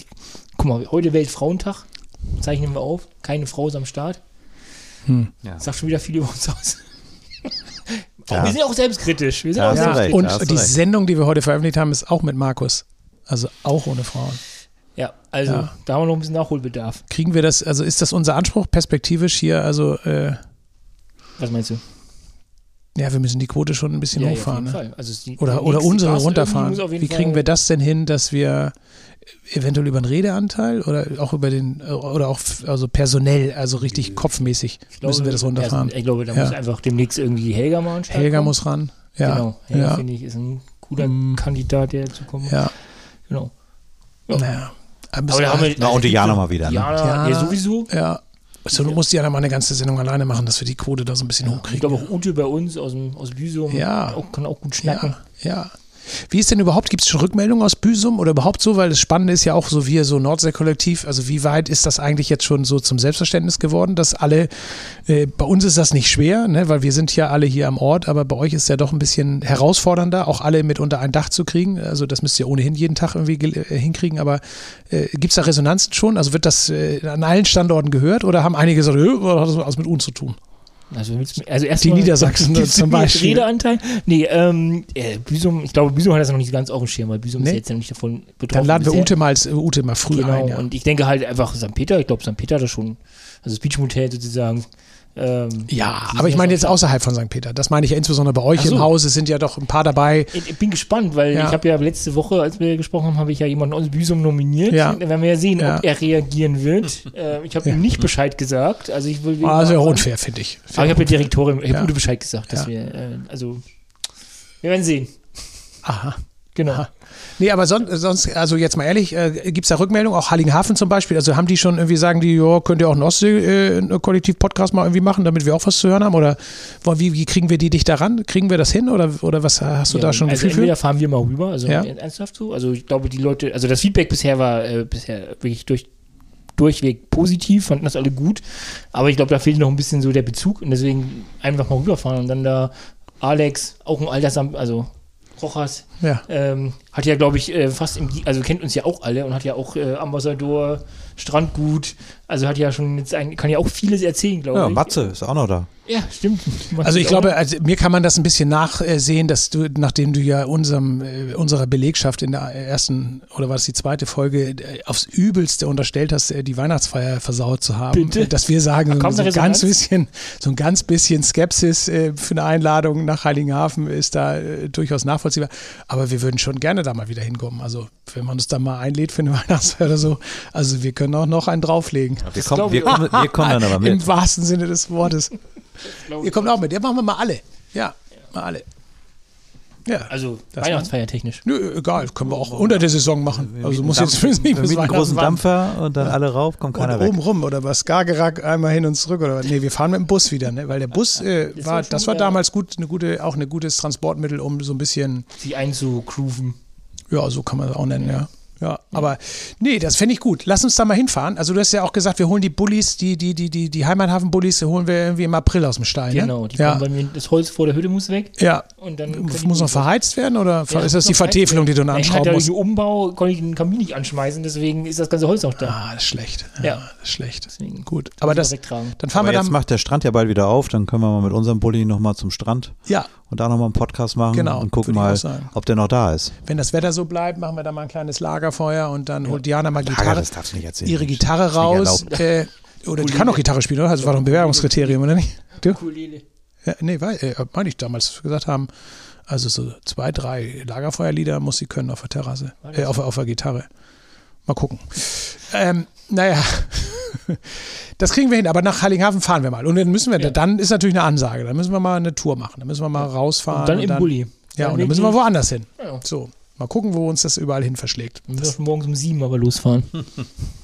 guck mal, heute Weltfrauentag, zeichnen wir auf, keine Frau ist am Start. Hm. Ja. Sagt schon wieder viel über uns aus. Ja. Wir sind auch selbstkritisch. Wir sind Ja, auch selbstkritisch. recht. Und die recht. Sendung, die wir heute veröffentlicht haben, ist auch mit Markus. Also auch ohne Frauen. Ja, also Ja. da haben wir noch ein bisschen Nachholbedarf. Kriegen wir das, also ist das unser Anspruch perspektivisch hier? Also, äh, Was meinst du? ja, wir müssen die Quote schon ein bisschen ja, ja, hochfahren. auf jeden ne? Fall. Also die, Oder, die oder unsere runterfahren. Wie kriegen Fall- wir das denn hin, dass wir eventuell über den Redeanteil oder auch über den, oder auch also personell, also richtig kopfmäßig Ich glaube, müssen wir das runterfahren? Ich glaube, da Ja. muss einfach demnächst irgendwie Helga mal an den Start Helga kommen. muss ran. Ja. Genau. Helga, ja. finde ich, ist ein cooler Mm. Kandidat, der dazu kommt. Ja. Genau. Ja. Naja. Aber, Aber da haben wir, Na, und Diana mal wieder, ne? Diana, Diana. ja, sowieso. ja. So, du musst ja dann mal eine ganze Sendung alleine machen, dass wir die Quote da so ein bisschen Ich hochkriegen. glaube auch Ute bei uns aus dem aus Büsum Ja. auch, kann auch gut schnacken. Ja, ja. Wie ist denn überhaupt, gibt es schon Rückmeldungen aus Büsum oder überhaupt so? Weil das Spannende ist ja auch so, wir so Nordsee-Kollektiv, also wie weit ist das eigentlich jetzt schon so zum Selbstverständnis geworden, dass alle, äh, bei uns ist das nicht schwer, ne, weil wir sind ja alle hier am Ort, aber bei euch ist es ja doch ein bisschen herausfordernder, auch alle mit unter ein Dach zu kriegen. Also das müsst ihr ohnehin jeden Tag irgendwie äh, hinkriegen, aber äh, gibt es da Resonanzen schon? Also wird das äh, an allen Standorten gehört oder haben einige gesagt, "Äh, was hat das mit uns zu tun? Also, also erst Die Niedersachsen zum Beispiel. Redeanteil? Nee, ähm, äh, Büsum, ich glaube, Büsum hat das noch nicht ganz auf dem Schirm, weil Büsum Nee. ist jetzt noch nicht davon betroffen. Dann laden wir bisher. Ute mal, als- Ute mal früh Genau, ein. Ja. und ich denke halt einfach St. Peter, ich glaube, St. Peter hat das schon, also das Beach Motel sozusagen, Ähm, Ja, aber ich meine ja jetzt außerhalb von St. Peter. Das meine ich ja insbesondere bei euch so. im Hause sind ja doch ein paar dabei. Ich ich bin gespannt, weil Ja. ich habe ja letzte Woche, als wir gesprochen haben, habe ich ja jemanden aus Büsum nominiert. Ja. Da werden wir ja sehen, Ja. ob er reagieren wird. äh, ich habe ihm nicht Bescheid gesagt. Also ich will Also ja aber unfair, finde ich. ich habe der Direktorin, ich habe Ja. Bescheid gesagt, dass Ja. wir, äh, also wir werden sehen. Aha. Genau. Aha. Nee, aber sonst, sonst, also jetzt mal ehrlich, äh, gibt es da Rückmeldungen, auch Halligenhafen zum Beispiel? Also haben die schon irgendwie, sagen die, ja, könnt ihr auch einen Ostsee-Kollektiv-Podcast mal irgendwie machen, damit wir auch was zu hören haben? Oder wo- wie, wie kriegen wir die dich daran? Kriegen wir das hin? Oder, oder was hast du da schon also Gefühl entweder für? fahren wir mal rüber, also Ja. ernsthaft so. Also ich glaube, die Leute, also das Feedback bisher war äh, bisher wirklich durch, durchweg positiv, fanden das alle gut. Aber ich glaube, da fehlt noch ein bisschen so der Bezug und deswegen einfach mal rüberfahren und dann da Alex, auch ein Altersam, also Rochas, Ja. ähm, hat ja, glaube ich, äh, fast im, also kennt uns ja auch alle und hat ja auch äh, Ambassador, Strandgut, also hat ja schon jetzt ein, kann ja auch vieles erzählen, glaube Ja, ich. Matze ist auch noch da. Ja, stimmt. Matze Also ich glaube, also mir kann man das ein bisschen nachsehen, dass du, nachdem du ja unserem, äh, unserer Belegschaft in der ersten oder war es die zweite Folge äh, aufs Übelste unterstellt hast, äh, die Weihnachtsfeier versaut zu haben, Bitte? äh, dass wir sagen, Kommt so ein ganz bisschen, so ein ganz bisschen Skepsis äh, für eine Einladung nach Heiligenhafen ist da äh, durchaus nachvollziehbar. Aber wir würden schon gerne da mal wieder hinkommen. Also wenn man uns da mal einlädt für eine Weihnachtsfeier oder so, also wir können auch noch einen drauflegen. Wir glaub kommen, wir, kommen, wir kommen dann aber mit. Im wahrsten Sinne des Wortes. Ihr kommt auch mit. Ja, machen wir mal alle. Ja, mal alle. Ja. Also Das Weihnachtsfeier technisch. Nö, egal, können wir auch unter der Saison machen. Also muss jetzt nicht wir bis mieten einen großen Dampfer und dann alle rauf, kommt keiner oder weg. oben rum oder was Skagerrak einmal hin und zurück oder was. Nee, wir fahren mit dem Bus wieder, ne? Weil der Bus äh, Das war, war das war damals gut, eine gute, auch ein gutes Transportmittel, um so ein bisschen, Sie einzugrooven. Ja, so kann man es auch nennen, ja. Ja, aber nee, das fände ich gut. Lass uns da mal hinfahren. Also du hast ja auch gesagt, wir holen die Bullis, die, die, die, die, die Heimathafen-Bullis, holen wir irgendwie im April aus dem. Genau, ne? die ja. mir, das Holz vor der Hütte muss weg. ja. Und dann Muss noch verheizt werden oder Ja, ist das die Vertäfelung, die du dann Ja, anschrauben durch musst? den Umbau konnte ich den Kamin nicht anschmeißen, deswegen ist das ganze Holz noch da. Ah, das ist schlecht. Ja, Ja. das ist schlecht. Deswegen Gut. Aber ich das, wegtragen. dann fahren Aber wir jetzt dann. macht der Strand ja bald wieder auf, dann können wir mal mit unserem Bulli nochmal zum Strand Ja, und da nochmal einen Podcast machen Genau, und gucken mal, ob der noch da ist. wenn das Wetter so bleibt, machen wir da mal ein kleines Lagerfeuer und dann holt Diana mal Lager, Gitarre, das darfst du nicht erzählen. ihre. Gitarre raus. Äh, oder die kann auch Gitarre spielen, oder? Also war doch ein Bewerbungskriterium, oder nicht? Du? Ukulele. Ja, nee, weil, äh, meine ich damals gesagt haben. Also so zwei, drei Lagerfeuerlieder muss sie können auf der Terrasse, äh, auf, auf der Gitarre. Mal gucken. Ähm, naja, das kriegen wir hin, aber nach Heiligenhafen fahren wir mal. Und dann müssen wir, Ja. dann ist natürlich eine Ansage, dann müssen wir mal eine Tour machen, dann müssen wir mal rausfahren. Und dann im Bulli. Ja, und dann müssen wir woanders hin. Ja. So, mal gucken, wo uns das überall hin verschlägt. Wir müssen morgens um sieben aber losfahren.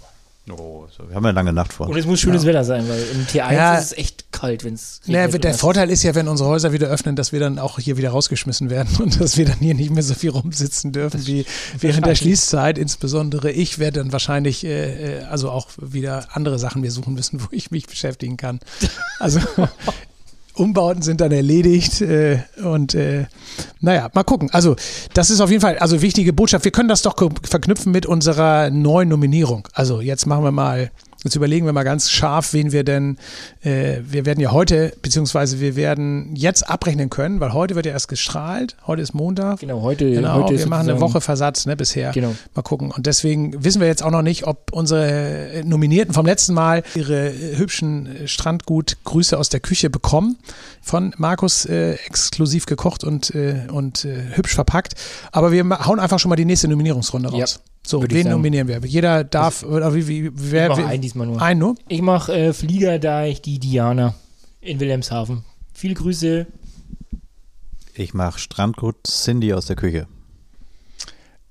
Oh, so, wir haben eine lange Nacht vor. Und es muss schönes Wetter sein, weil im T1 Ja. ist es echt kalt, wenn es Naja, der oder- Vorteil ist ja, wenn unsere Häuser wieder öffnen, dass wir dann auch hier wieder rausgeschmissen werden und dass wir dann hier nicht mehr so viel rumsitzen dürfen wie während der. Schließzeit. Insbesondere ich werde dann wahrscheinlich äh, äh, also auch wieder andere Sachen mir suchen müssen, wo ich mich beschäftigen kann. Also Umbauten sind dann erledigt äh, und äh, naja, mal gucken. Also das ist auf jeden Fall also wichtige Botschaft. Wir können das doch verknüpfen mit unserer neuen Nominierung. Also jetzt machen wir mal, jetzt überlegen wir mal ganz scharf, wen wir denn, äh, wir werden ja heute, beziehungsweise wir werden jetzt abrechnen können, weil heute wird ja erst gestrahlt. Heute ist Montag. Genau, heute, Genau, heute wir machen eine Woche Versatz ne, bisher. Genau. Mal gucken. Und deswegen wissen wir jetzt auch noch nicht, ob unsere Nominierten vom letzten Mal ihre äh, hübschen äh, Strandgut-Grüße aus der Küche bekommen. Von Markus äh, exklusiv gekocht und, äh, und äh, hübsch verpackt. Aber wir hauen einfach schon mal die nächste Nominierungsrunde Ja, raus. So, wen sagen. nominieren wir? Jeder darf, oder wie, wie, wer, Ich einen diesmal nur. Einen nur? Ich mache äh, Flieger, da ich die Diana in Wilhelmshaven. Viele Grüße. Ich mache Strandgut Cindy aus der Küche.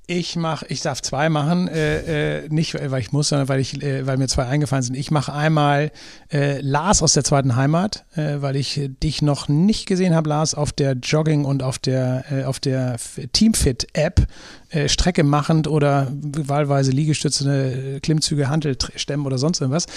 Ich mache, ich darf zwei machen, äh, äh, nicht weil ich muss, sondern weil ich, äh, weil mir zwei eingefallen sind. Ich mache einmal äh, Lars aus der zweiten Heimat, äh, weil ich dich noch nicht gesehen habe, Lars, auf der Jogging und auf der äh, auf der F- Teamfit-App äh, Strecke machend oder wahlweise Liegestütze, äh, Klimmzüge, Hantelstämmen oder sonst irgendwas.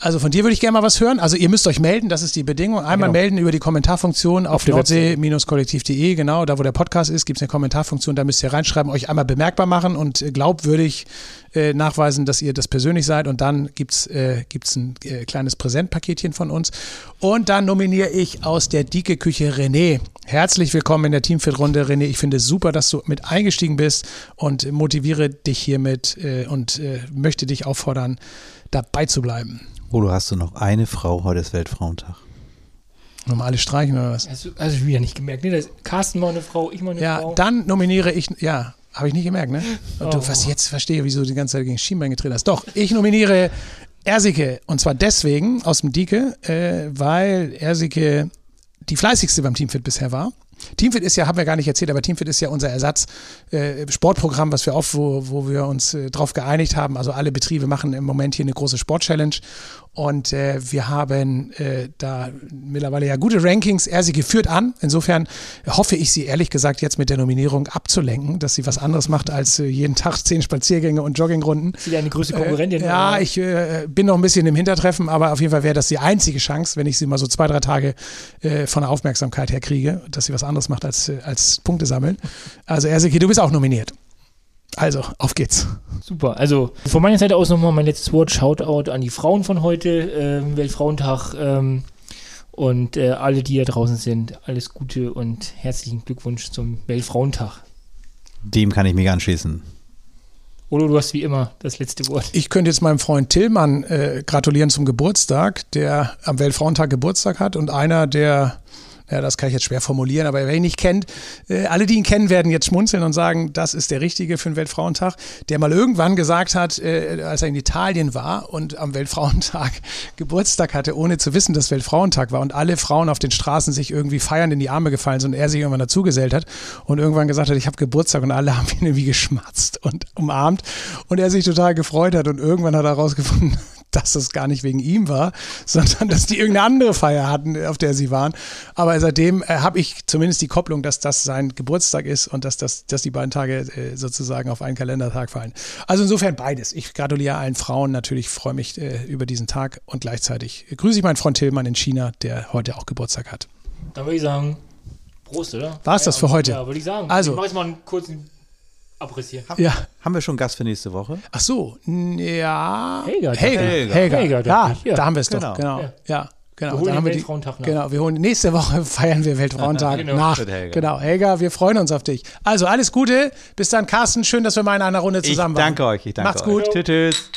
Also von dir würde ich gerne mal was hören. Also ihr müsst euch melden, das ist die Bedingung. Einmal Genau. melden über die Kommentarfunktion auf, Auf nordsee-kollektiv.de, genau, da wo der Podcast ist, gibt es eine Kommentarfunktion, da müsst ihr reinschreiben, euch einmal bemerkbar machen und äh, glaubwürdig äh, nachweisen, dass ihr das persönlich seid und dann gibt es äh, gibt's ein äh, kleines Präsentpaketchen von uns. Und dann nominiere ich aus der Dike-Küche René. Herzlich willkommen in der Teamfit-Runde, René. Ich finde es super, dass du mit eingestiegen bist und motiviere dich hiermit äh, und äh, möchte dich auffordern, dabei zu bleiben. Olo, hast du noch eine Frau? Heute ist Weltfrauentag. Normale streichen oder was? Also, also wieder nicht gemerkt. Ne? Das ist Carsten mal eine Frau, ich mal eine Ja, Frau. dann nominiere ich, ja, habe ich nicht gemerkt, ne? Und du, Oh. was ich jetzt verstehe, wieso du die ganze Zeit gegen Schienbein getreten hast. Doch, ich nominiere Ersike und zwar deswegen aus dem Dike, äh, weil Ersike die fleißigste beim Teamfit bisher war. Teamfit ist ja, haben wir gar nicht erzählt, aber Teamfit ist ja unser Ersatz äh, Sportprogramm, was wir oft, wo, wo wir uns äh, drauf geeinigt haben. Also alle Betriebe machen im Moment hier eine große Sportchallenge und äh, wir haben äh, da mittlerweile ja gute Rankings. Ersike führt an. Insofern hoffe ich sie ehrlich gesagt jetzt mit der Nominierung abzulenken, dass sie was anderes macht als äh, jeden Tag zehn Spaziergänge und Joggingrunden. Ist sie deine größte Konkurrentin? Äh, ja, ich äh, bin noch ein bisschen im Hintertreffen, aber auf jeden Fall wäre das die einzige Chance, wenn ich sie mal so zwei, drei Tage äh, von der Aufmerksamkeit her kriege, dass sie was anderes macht als, als Punkte sammeln. Also Erseke, du bist auch nominiert. Also, auf geht's. Super. Also von meiner Seite aus nochmal mein letztes Wort. Shoutout an die Frauen von heute, ähm, Weltfrauentag. Ähm, und äh, alle, die da draußen sind, alles Gute und herzlichen Glückwunsch zum Weltfrauentag. Dem kann ich mich anschließen. Olo, du hast wie immer das letzte Wort. Ich könnte jetzt meinem Freund Tillmann äh, gratulieren zum Geburtstag, der am Weltfrauentag Geburtstag hat und einer der ja, das kann ich jetzt schwer formulieren, aber wer ihn nicht kennt, äh, alle, die ihn kennen, werden jetzt schmunzeln und sagen, das ist der Richtige für den Weltfrauentag, der mal irgendwann gesagt hat, äh, als er in Italien war und am Weltfrauentag Geburtstag hatte, ohne zu wissen, dass Weltfrauentag war und alle Frauen auf den Straßen sich irgendwie feiernd in die Arme gefallen sind und er sich irgendwann dazugesellt hat und irgendwann gesagt hat, ich habe Geburtstag und alle haben ihn irgendwie geschmatzt und umarmt und er sich total gefreut hat und irgendwann hat er herausgefunden, dass das gar nicht wegen ihm war, sondern dass die irgendeine andere Feier hatten, auf der sie waren. Aber seitdem äh, habe ich zumindest die Kopplung, dass das sein Geburtstag ist und dass, das, dass die beiden Tage äh, sozusagen auf einen Kalendertag fallen. Also insofern beides. Ich gratuliere allen Frauen natürlich, freue mich äh, über diesen Tag und gleichzeitig grüße ich meinen Freund Tillmann in China, der heute auch Geburtstag hat. Dann würde ich sagen, Prost, oder? War's das für heute? Ja, würde ich sagen. Also- ich mache jetzt mal einen kurzen Abriss hier. Ja. Haben wir schon Gast für nächste Woche? Ach so, ja. Helga, Helga. Helga. Helga. Helga, ja, ich, ja. da haben wir es Genau. doch. Genau. Ja. Ja. Genau, Wir holen da den haben wir die, nach. genau, wir holen nächste Woche feiern wir Weltfrauentag Genau. nach. Mit Helga. Genau, Helga, wir freuen uns auf dich. Also alles Gute, bis dann, Carsten. Schön, dass wir mal in einer Runde Ich zusammen waren. danke euch. Ich danke Macht's euch. gut. Tschüss. tschüss.